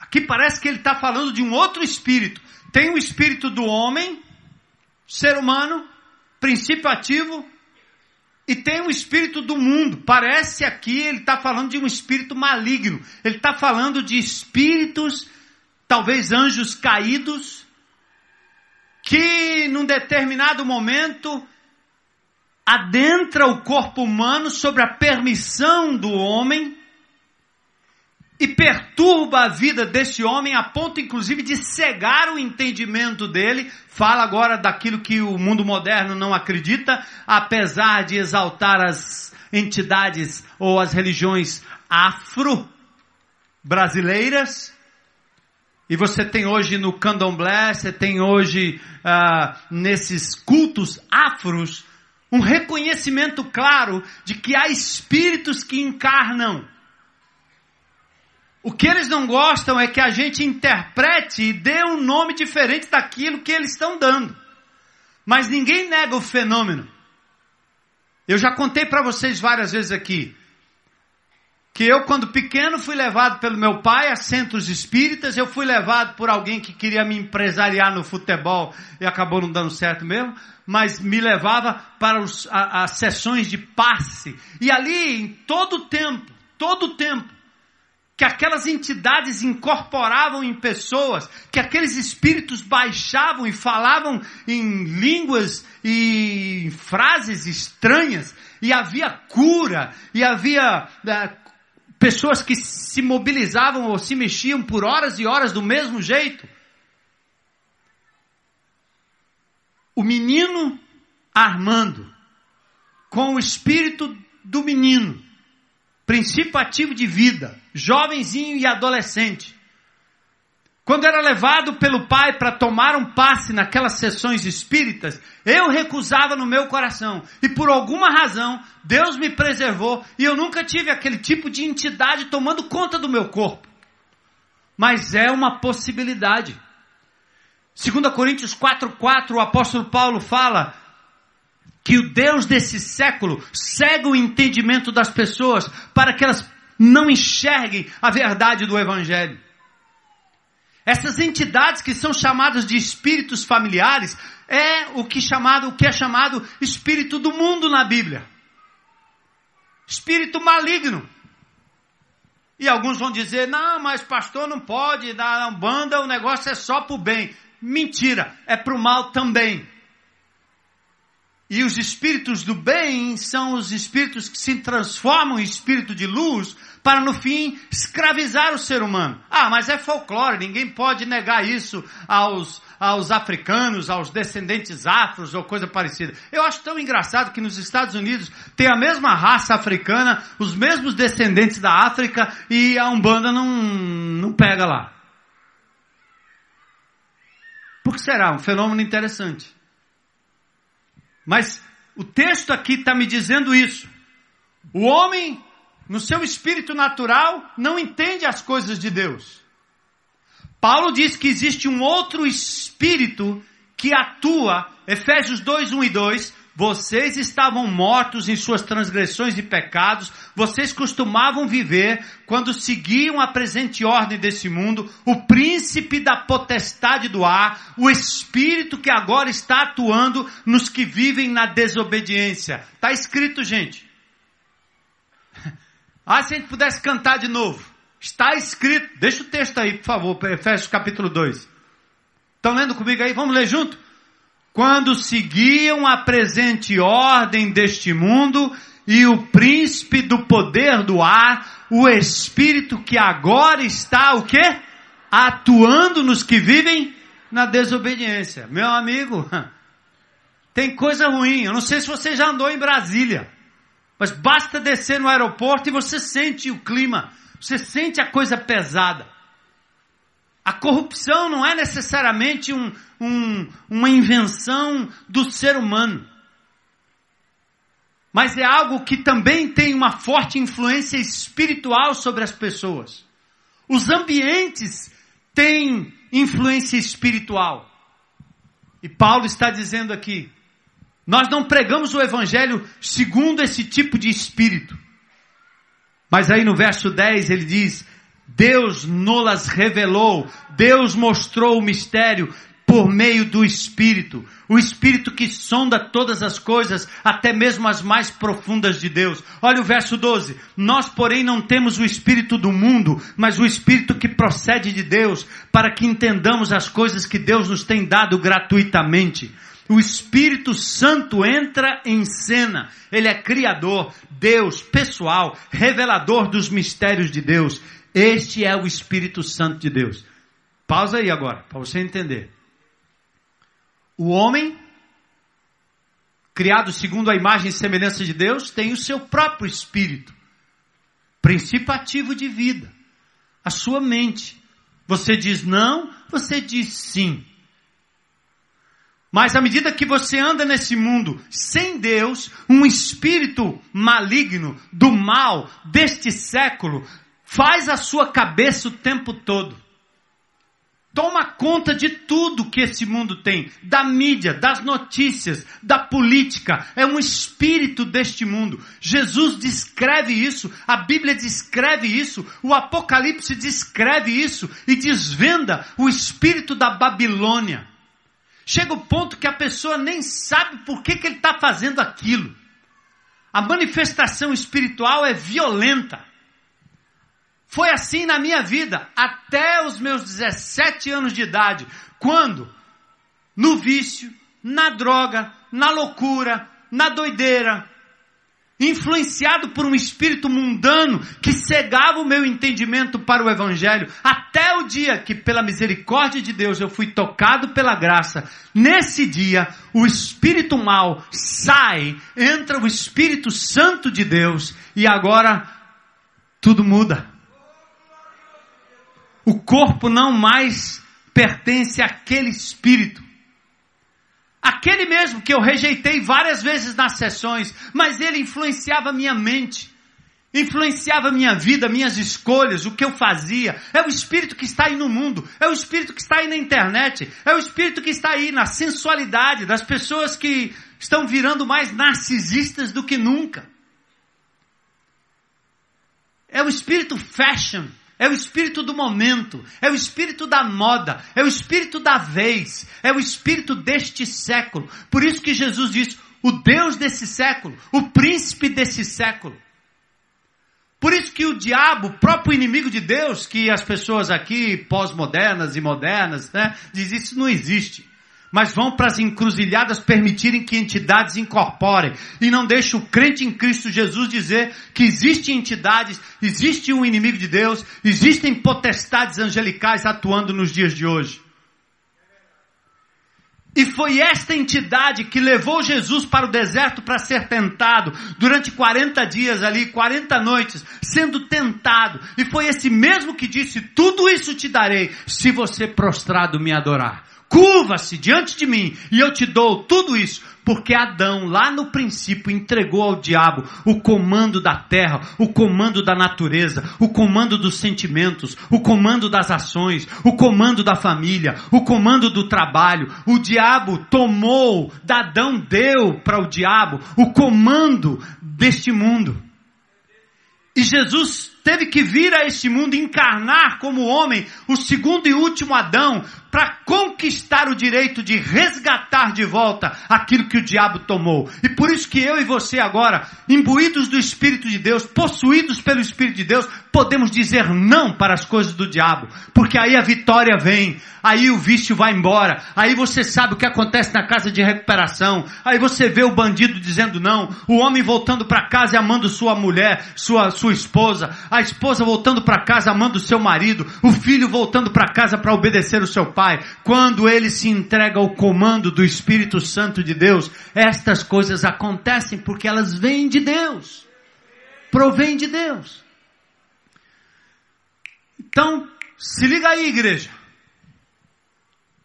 Aqui parece que ele está falando de um outro espírito. Tem o espírito do homem, ser humano, princípio ativo, e tem o espírito do mundo. Parece aqui ele está falando de um espírito maligno. Ele está falando de espíritos, talvez anjos caídos, que num determinado momento adentra o corpo humano sobre a permissão do homem e perturba a vida desse homem a ponto inclusive de cegar o entendimento dele. Fala agora daquilo que o mundo moderno não acredita, apesar de exaltar as entidades ou as religiões afro brasileiras. E você tem hoje no candomblé, você tem hoje ah, nesses cultos afros um reconhecimento claro de que há espíritos que encarnam o que eles não gostam é que a gente interprete e dê um nome diferente daquilo que eles estão dando. Mas ninguém nega o fenômeno. Eu já contei para vocês várias vezes aqui que eu, quando pequeno, fui levado pelo meu pai a centros espíritas, eu fui levado por alguém que queria me empresariar no futebol e acabou não dando certo mesmo, mas me levava para os, a, as sessões de passe. E ali, em todo o tempo, todo o tempo, que aquelas entidades incorporavam em pessoas, que aqueles espíritos baixavam e falavam em línguas e frases estranhas, e havia cura, e havia é, pessoas que se mobilizavam ou se mexiam por horas e horas do mesmo jeito. O menino Armando, com o espírito do menino, princípio ativo de vida, jovenzinho e adolescente. Quando era levado pelo pai para tomar um passe naquelas sessões espíritas, eu recusava no meu coração. E por alguma razão, Deus me preservou e eu nunca tive aquele tipo de entidade tomando conta do meu corpo. Mas é uma possibilidade. 2 Coríntios 4,4, o apóstolo Paulo fala que o Deus desse século cega o entendimento das pessoas para que elas não enxerguem a verdade do Evangelho. Essas entidades que são chamadas de espíritos familiares é o que, chamado, o que é chamado espírito do mundo na Bíblia. Espírito maligno. E alguns vão dizer, não, mas pastor não pode, na banda o negócio é só para o bem. Mentira, é para o mal também. E os espíritos do bem são os espíritos que se transformam em espírito de luz para no fim escravizar o ser humano. Ah, mas é folclore, ninguém pode negar isso aos, aos africanos, aos descendentes afros ou coisa parecida. Eu acho tão engraçado que nos Estados Unidos tem a mesma raça africana, os mesmos descendentes da África e a Umbanda não, não pega lá. Por que será? Um fenômeno interessante. Mas o texto aqui está me dizendo isso. O homem, no seu espírito natural, não entende as coisas de Deus. Paulo diz que existe um outro espírito que atua, Efésios 2, 1 e 2, vocês estavam mortos em suas transgressões e pecados, vocês costumavam viver quando seguiam a presente ordem desse mundo, o príncipe da potestade do ar, o espírito que agora está atuando nos que vivem na desobediência. Está escrito, gente. Ah, se a gente pudesse cantar de novo. Está escrito. Deixa o texto aí, por favor, Efésios capítulo 2. Estão lendo comigo aí? Vamos ler junto? Quando seguiam a presente ordem deste mundo e o príncipe do poder do ar, o espírito que agora está o quê? Atuando nos que vivem na desobediência. Meu amigo, tem coisa ruim. Eu não sei se você já andou em Brasília, mas basta descer no aeroporto e você sente o clima, você sente a coisa pesada. A corrupção não é necessariamente um, um, uma invenção do ser humano. Mas é algo que também tem uma forte influência espiritual sobre as pessoas. Os ambientes têm influência espiritual. E Paulo está dizendo aqui: nós não pregamos o evangelho segundo esse tipo de espírito. Mas aí no verso 10 ele diz: Deus nolas revelou, Deus mostrou o mistério por meio do Espírito. O Espírito que sonda todas as coisas, até mesmo as mais profundas de Deus. Olha o verso 12. Nós, porém, não temos o Espírito do mundo, mas o Espírito que procede de Deus, para que entendamos as coisas que Deus nos tem dado gratuitamente. O Espírito Santo entra em cena. Ele é criador, Deus, pessoal, revelador dos mistérios de Deus. Este é o Espírito Santo de Deus. Pausa aí agora, para você entender. O homem, criado segundo a imagem e semelhança de Deus, tem o seu próprio espírito, princípio ativo de vida, a sua mente. Você diz não, você diz sim. Mas à medida que você anda nesse mundo sem Deus, um espírito maligno do mal deste século faz a sua cabeça o tempo todo. Toma conta de tudo que esse mundo tem, da mídia, das notícias, da política. É um espírito deste mundo. Jesus descreve isso, a Bíblia descreve isso, o Apocalipse descreve isso e desvenda o espírito da Babilônia. Chega o ponto que a pessoa nem sabe por que, que ele está fazendo aquilo. A manifestação espiritual é violenta. Foi assim na minha vida, até os meus 17 anos de idade, quando, no vício, na droga, na loucura, na doideira, influenciado por um espírito mundano que cegava o meu entendimento para o evangelho, até o dia que pela misericórdia de Deus eu fui tocado pela graça. Nesse dia, o espírito mal sai, entra o espírito santo de Deus e agora tudo muda. O corpo não mais pertence àquele espírito. Aquele mesmo que eu rejeitei várias vezes nas sessões, mas ele influenciava minha mente, influenciava minha vida, minhas escolhas, o que eu fazia. É o espírito que está aí no mundo, é o espírito que está aí na internet, é o espírito que está aí na sensualidade das pessoas que estão virando mais narcisistas do que nunca. É o espírito fashion, é o espírito do momento, é o espírito da moda, é o espírito da vez, é o espírito deste século. Por isso que Jesus diz: o Deus desse século, o príncipe desse século. Por isso que o diabo, próprio inimigo de Deus, que as pessoas aqui, pós-modernas e modernas, né, diz isso não existe mas vão para as encruzilhadas permitirem que entidades incorporem e não deixa o crente em Cristo Jesus dizer que existem entidades, existe um inimigo de Deus, existem potestades angelicais atuando nos dias de hoje. E foi esta entidade que levou Jesus para o deserto para ser tentado durante 40 dias ali, 40 noites, sendo tentado. E foi esse mesmo que disse: Tudo isso te darei se você prostrado me adorar. Curva-se diante de mim e eu te dou tudo isso, porque Adão, lá no princípio, entregou ao diabo o comando da terra, o comando da natureza, o comando dos sentimentos, o comando das ações, o comando da família, o comando do trabalho. O diabo tomou, Adão deu para o diabo o comando deste mundo. E Jesus teve que vir a este mundo encarnar como homem, o segundo e último Adão, para conquistar o direito de resgatar de volta aquilo que o diabo tomou. E por isso que eu e você agora, imbuídos do Espírito de Deus, possuídos pelo Espírito de Deus, podemos dizer não para as coisas do diabo, porque aí a vitória vem, aí o vício vai embora, aí você sabe o que acontece na casa de recuperação, aí você vê o bandido dizendo não, o homem voltando para casa e amando sua mulher, sua, sua esposa, a esposa voltando para casa amando seu marido, o filho voltando para casa para obedecer o seu pai, quando ele se entrega ao comando do Espírito Santo de Deus, estas coisas acontecem porque elas vêm de Deus. Provém de Deus. Então, se liga aí, igreja.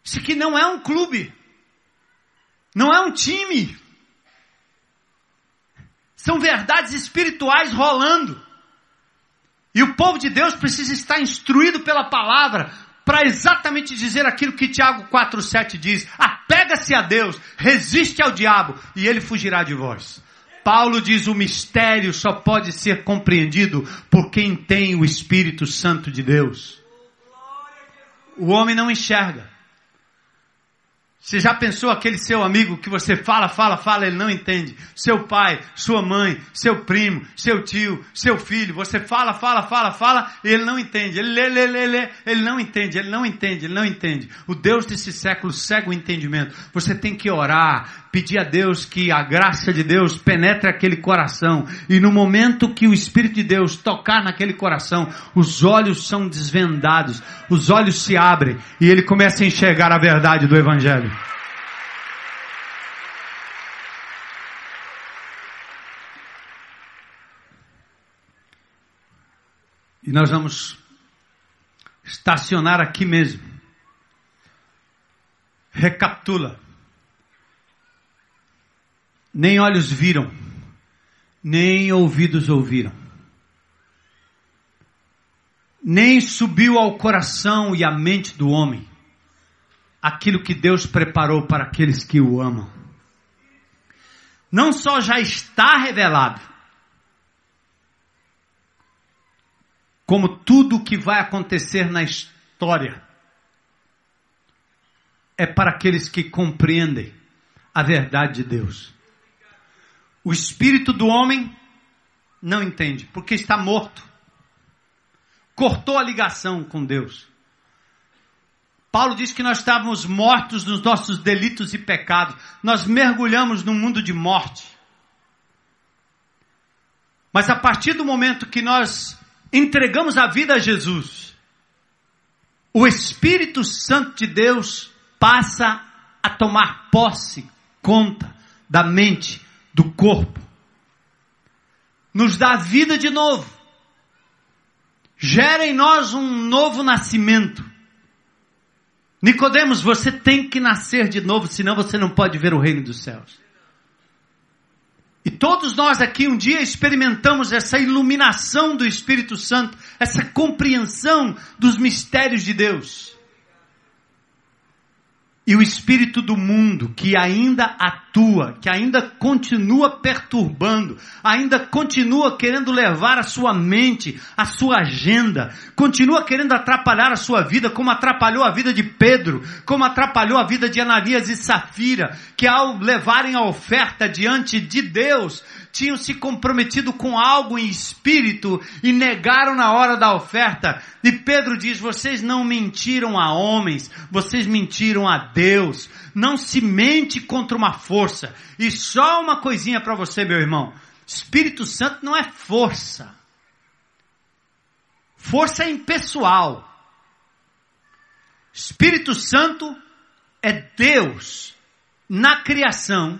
Isso aqui não é um clube. Não é um time. São verdades espirituais rolando. E o povo de Deus precisa estar instruído pela palavra para exatamente dizer aquilo que Tiago 4,7 diz: apega-se a Deus, resiste ao diabo e ele fugirá de vós. Paulo diz o mistério só pode ser compreendido por quem tem o Espírito Santo de Deus. O homem não enxerga. Você já pensou aquele seu amigo que você fala, fala, fala, ele não entende? Seu pai, sua mãe, seu primo, seu tio, seu filho, você fala, fala, fala, fala, e ele não entende. Ele lê, lê, lê, lê, ele não entende, ele não entende, ele não entende. O Deus desse século cega o entendimento. Você tem que orar, pedir a Deus que a graça de Deus penetre aquele coração. E no momento que o Espírito de Deus tocar naquele coração, os olhos são desvendados, os olhos se abrem e ele começa a enxergar a verdade do Evangelho. E nós vamos estacionar aqui mesmo. Recapitula. Nem olhos viram, nem ouvidos ouviram, nem subiu ao coração e à mente do homem aquilo que Deus preparou para aqueles que o amam. Não só já está revelado, como tudo o que vai acontecer na história é para aqueles que compreendem a verdade de Deus. O espírito do homem não entende, porque está morto. Cortou a ligação com Deus. Paulo diz que nós estávamos mortos nos nossos delitos e pecados. Nós mergulhamos num mundo de morte. Mas a partir do momento que nós entregamos a vida a Jesus, o Espírito Santo de Deus passa a tomar posse, conta da mente, do corpo. Nos dá vida de novo. Gera em nós um novo nascimento. Nicodemos, você tem que nascer de novo, senão você não pode ver o reino dos céus. E todos nós aqui um dia experimentamos essa iluminação do Espírito Santo, essa compreensão dos mistérios de Deus. E o espírito do mundo que ainda atua, que ainda continua perturbando, ainda continua querendo levar a sua mente, a sua agenda, continua querendo atrapalhar a sua vida, como atrapalhou a vida de Pedro, como atrapalhou a vida de Ananias e Safira, que ao levarem a oferta diante de Deus, tinham se comprometido com algo em espírito e negaram na hora da oferta. E Pedro diz: vocês não mentiram a homens, vocês mentiram a Deus. Não se mente contra uma força. E só uma coisinha para você, meu irmão. Espírito Santo não é força. Força é impessoal. Espírito Santo é Deus na criação,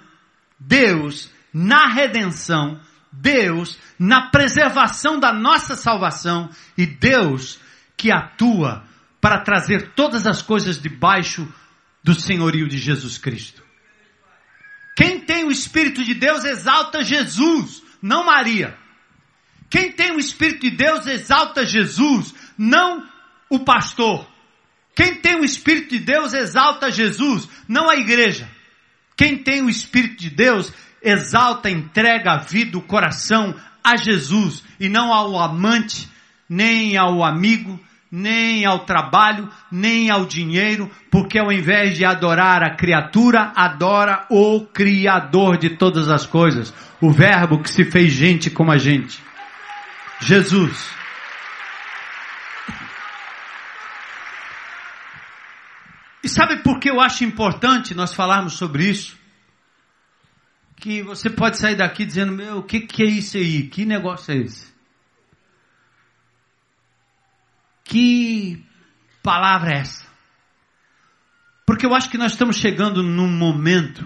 Deus na redenção, Deus na preservação da nossa salvação e Deus que atua para trazer todas as coisas debaixo do senhorio de Jesus Cristo. Quem tem o Espírito de Deus exalta Jesus, não Maria. Quem tem o Espírito de Deus exalta Jesus, não o pastor. Quem tem o Espírito de Deus exalta Jesus, não a igreja. Quem tem o Espírito de Deus exalta, entrega a vida, o coração a Jesus e não ao amante, nem ao amigo, nem ao trabalho, nem ao dinheiro, porque ao invés de adorar a criatura, adora o Criador de todas as coisas, o Verbo que se fez gente como a gente. Jesus. E sabe por que eu acho importante nós falarmos sobre isso? Que você pode sair daqui dizendo, meu, o que, que é isso aí? Que negócio é esse? Que palavra é essa? Porque eu acho que nós estamos chegando num momento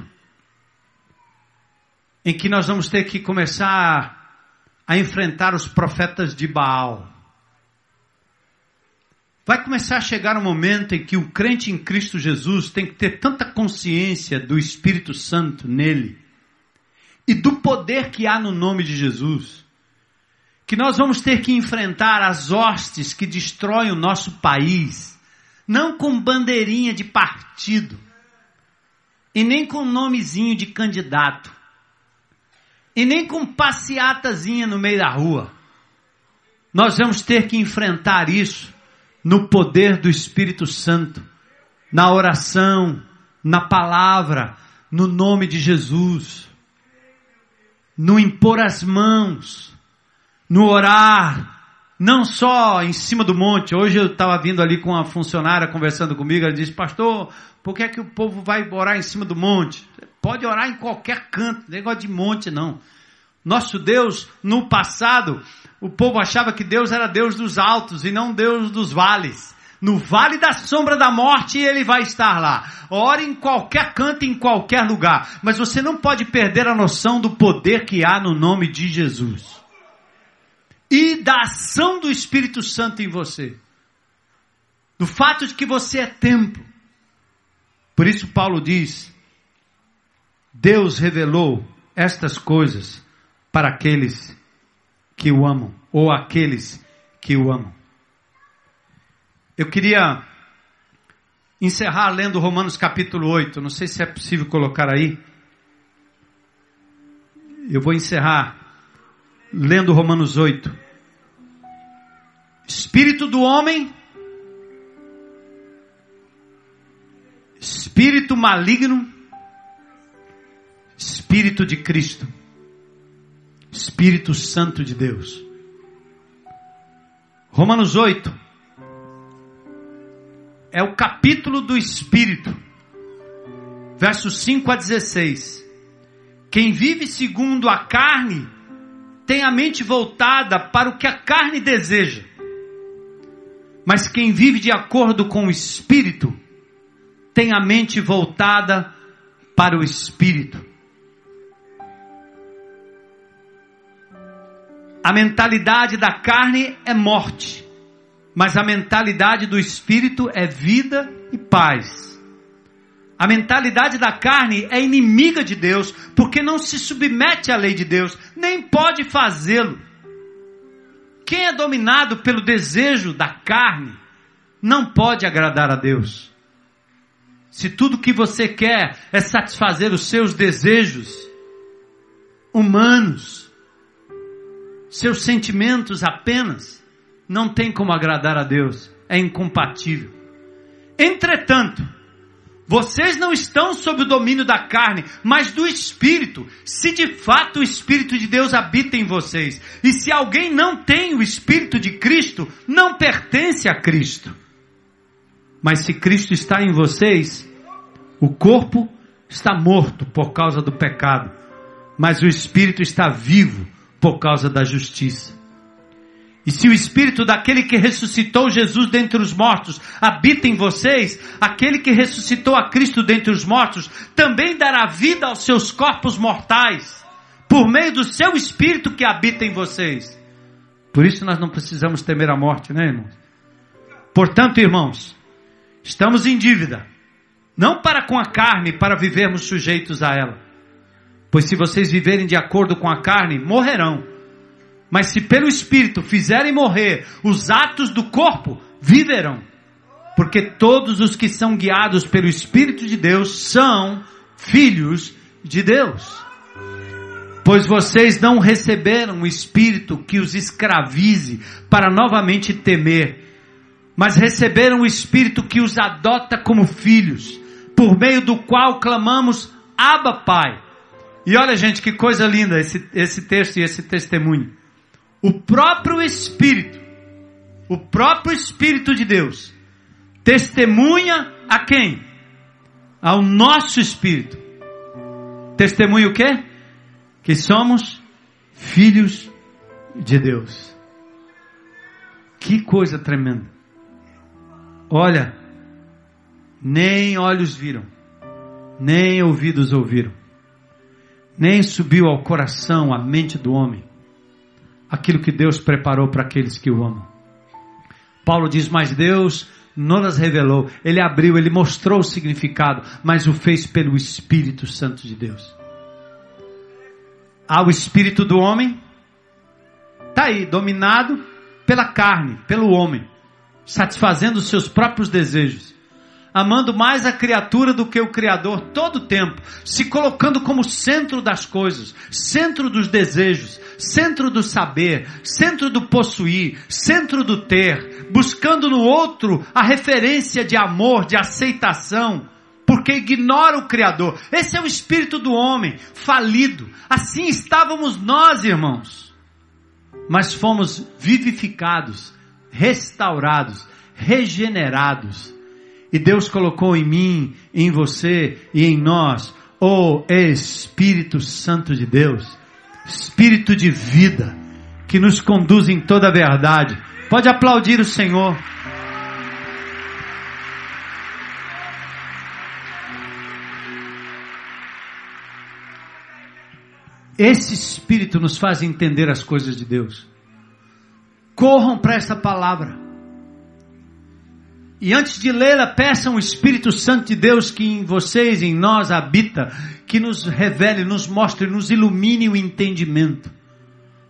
em que nós vamos ter que começar a enfrentar os profetas de Baal. Vai começar a chegar um momento em que o crente em Cristo Jesus tem que ter tanta consciência do Espírito Santo nele e do poder que há no nome de Jesus, que nós vamos ter que enfrentar as hostes que destroem o nosso país, não com bandeirinha de partido, e nem com nomezinho de candidato, e nem com passeatazinha no meio da rua. Nós vamos ter que enfrentar isso no poder do Espírito Santo, na oração, na palavra, no nome de Jesus, no impor as mãos, no orar, não só em cima do monte. Hoje eu estava vindo ali com uma funcionária conversando comigo, ela disse, pastor, por que é que o povo vai orar em cima do monte? Pode orar em qualquer canto, negócio de monte não. Nosso Deus, no passado, o povo achava que Deus era Deus dos altos e não Deus dos vales. No vale da sombra da morte, ele vai estar lá. Ore em qualquer canto, em qualquer lugar. Mas você não pode perder a noção do poder que há no nome de Jesus e da ação do Espírito Santo em você. Do fato de que você é templo. Por isso Paulo diz: Deus revelou estas coisas para aqueles que o amam, ou aqueles que o amam. Eu queria encerrar lendo Romanos capítulo 8. Não sei se é possível colocar aí. Eu vou encerrar lendo Romanos 8. Espírito do homem, espírito maligno, espírito de Cristo, Espírito Santo de Deus. Romanos 8 é o capítulo do Espírito, versos 5 a 16. Quem vive segundo a carne tem a mente voltada para o que a carne deseja. Mas quem vive de acordo com o Espírito tem a mente voltada para o Espírito. A mentalidade da carne é morte, mas a mentalidade do Espírito é vida e paz. A mentalidade da carne é inimiga de Deus, porque não se submete à lei de Deus, nem pode fazê-lo. Quem é dominado pelo desejo da carne não pode agradar a Deus. Se tudo que você quer é satisfazer os seus desejos humanos, seus sentimentos apenas, não tem como agradar a Deus, é incompatível. Entretanto, vocês não estão sob o domínio da carne, mas do Espírito. Se de fato o Espírito de Deus habita em vocês. E se alguém não tem o Espírito de Cristo, não pertence a Cristo. Mas se Cristo está em vocês, o corpo está morto por causa do pecado, mas o Espírito está vivo por causa da justiça. E se o Espírito daquele que ressuscitou Jesus dentre os mortos habita em vocês, aquele que ressuscitou a Cristo dentre os mortos também dará vida aos seus corpos mortais, por meio do seu Espírito que habita em vocês. Por isso nós não precisamos temer a morte, né, irmãos? Portanto, irmãos, estamos em dívida, não para com a carne, para vivermos sujeitos a ela. Pois se vocês viverem de acordo com a carne, morrerão. Mas se pelo Espírito fizerem morrer os atos do corpo, viverão. Porque todos os que são guiados pelo Espírito de Deus são filhos de Deus. Pois vocês não receberam o Espírito que os escravize para novamente temer, mas receberam o Espírito que os adota como filhos, por meio do qual clamamos Abba Pai. E olha gente, que coisa linda esse, esse texto e esse testemunho o próprio Espírito, o próprio Espírito de Deus, testemunha a quem? Ao nosso Espírito. Testemunha o quê? Que somos filhos de Deus. Que coisa tremenda. Olha, nem olhos viram, nem ouvidos ouviram, nem subiu ao coração, à mente do homem aquilo que Deus preparou para aqueles que o amam. Paulo diz: Mas Deus não nas revelou, Ele abriu, Ele mostrou o significado, mas o fez pelo Espírito Santo de Deus. Há o espírito do homem, está aí, dominado pela carne, pelo homem, satisfazendo os seus próprios desejos. Amando mais a criatura do que o Criador todo o tempo, se colocando como centro das coisas, centro dos desejos, centro do saber, centro do possuir, centro do ter, buscando no outro a referência de amor, de aceitação, porque ignora o Criador. Esse é o espírito do homem, falido. Assim estávamos nós, irmãos. Mas fomos vivificados, restaurados, regenerados. E Deus colocou em mim, em você e em nós o Espírito Santo de Deus, Espírito de vida, que nos conduz em toda a verdade. Pode aplaudir o Senhor. Esse Espírito nos faz entender as coisas de Deus. Corram para essa palavra. E antes de lê-la, peçam o Espírito Santo de Deus que em vocês, em nós habita, que nos revele, nos mostre, nos ilumine o entendimento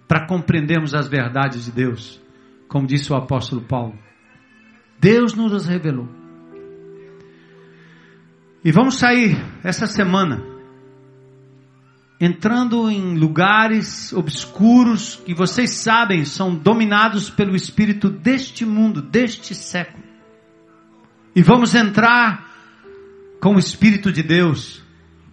para compreendermos as verdades de Deus, como disse o apóstolo Paulo. Deus nos revelou. E vamos sair essa semana entrando em lugares obscuros que vocês sabem são dominados pelo espírito deste mundo, deste século. E vamos entrar com o Espírito de Deus,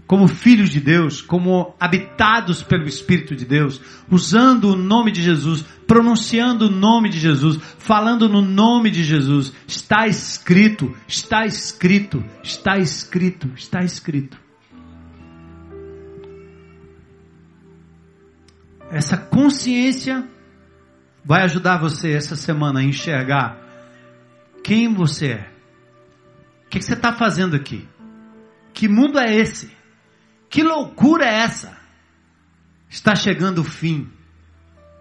como filhos de Deus, como habitados pelo Espírito de Deus, usando o nome de Jesus, pronunciando o nome de Jesus, falando no nome de Jesus. Está escrito, está escrito, está escrito, está escrito. Essa consciência vai ajudar você essa semana a enxergar quem você é que, que você está fazendo aqui? Que mundo é esse? Que loucura é essa? Está chegando o fim.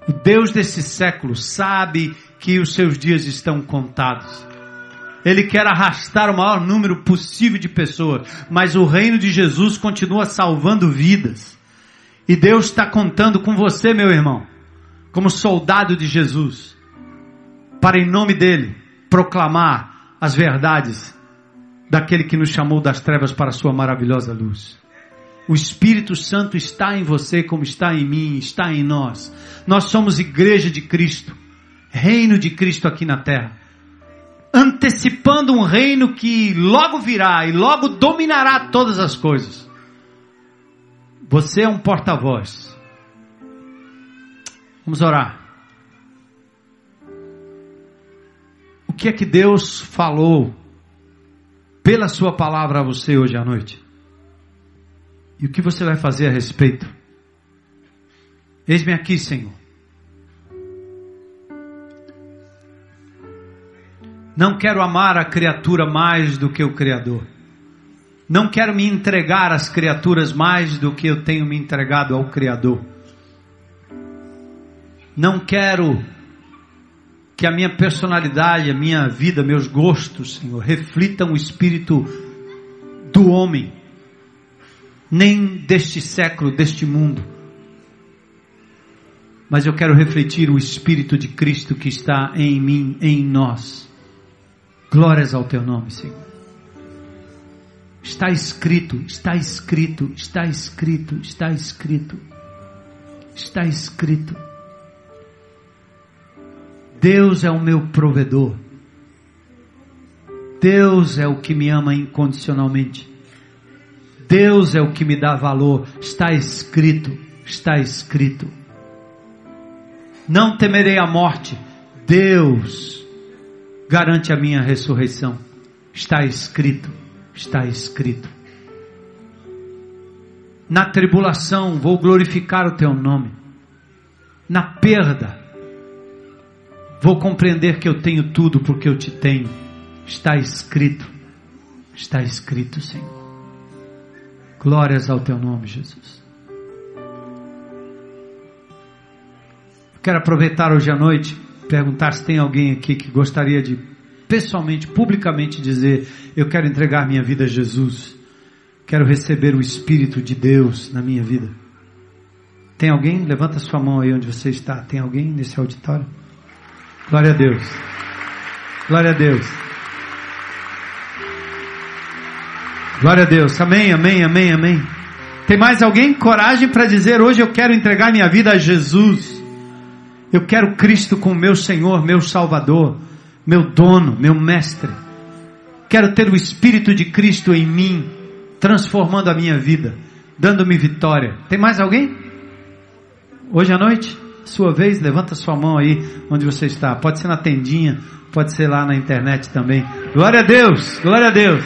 O Deus desse século sabe que os seus dias estão contados. Ele quer arrastar o maior número possível de pessoas, mas o reino de Jesus continua salvando vidas. E Deus está contando com você, meu irmão, como soldado de Jesus, para em nome dele proclamar as verdades daquele que nos chamou das trevas para a sua maravilhosa luz. O Espírito Santo está em você, como está em mim, está em nós. Nós somos igreja de Cristo, reino de Cristo aqui na terra, antecipando um reino que logo virá e logo dominará todas as coisas. Você é um porta-voz. Vamos orar. O que é que Deus falou pela Sua palavra a você hoje à noite? E o que você vai fazer a respeito? Eis-me aqui, Senhor. Não quero amar a criatura mais do que o Criador. Não quero me entregar às criaturas mais do que eu tenho me entregado ao Criador. Não quero que a minha personalidade, a minha vida, meus gostos, Senhor, reflitam o espírito do homem, nem deste século, deste mundo. Mas eu quero refletir o espírito de Cristo que está em mim, em nós. Glórias ao teu nome, Senhor. Está escrito, está escrito, está escrito, está escrito. Está escrito. Deus é o meu provedor. Deus é o que me ama incondicionalmente. Deus é o que me dá valor. Está escrito, está escrito. Não temerei a morte. Deus garante a minha ressurreição. Está escrito, está escrito. Na tribulação vou glorificar o teu nome. Na perda Vou compreender que eu tenho tudo porque eu te tenho. Está escrito. Está escrito, Senhor. Glórias ao teu nome, Jesus. Quero aproveitar hoje à noite, perguntar se tem alguém aqui que gostaria de pessoalmente, publicamente dizer: Eu quero entregar minha vida a Jesus. Quero receber o Espírito de Deus na minha vida. Tem alguém? Levanta sua mão aí onde você está. Tem alguém nesse auditório? Glória a Deus. Glória a Deus. Glória a Deus. Amém, amém, amém, amém. Tem mais alguém? Coragem para dizer hoje eu quero entregar minha vida a Jesus. Eu quero Cristo como meu Senhor, meu Salvador, meu dono, meu mestre. Quero ter o Espírito de Cristo em mim, transformando a minha vida, dando-me vitória. Tem mais alguém? Hoje à noite? Sua vez, levanta sua mão aí onde você está. Pode ser na tendinha, pode ser lá na internet também. Glória a Deus, glória a Deus.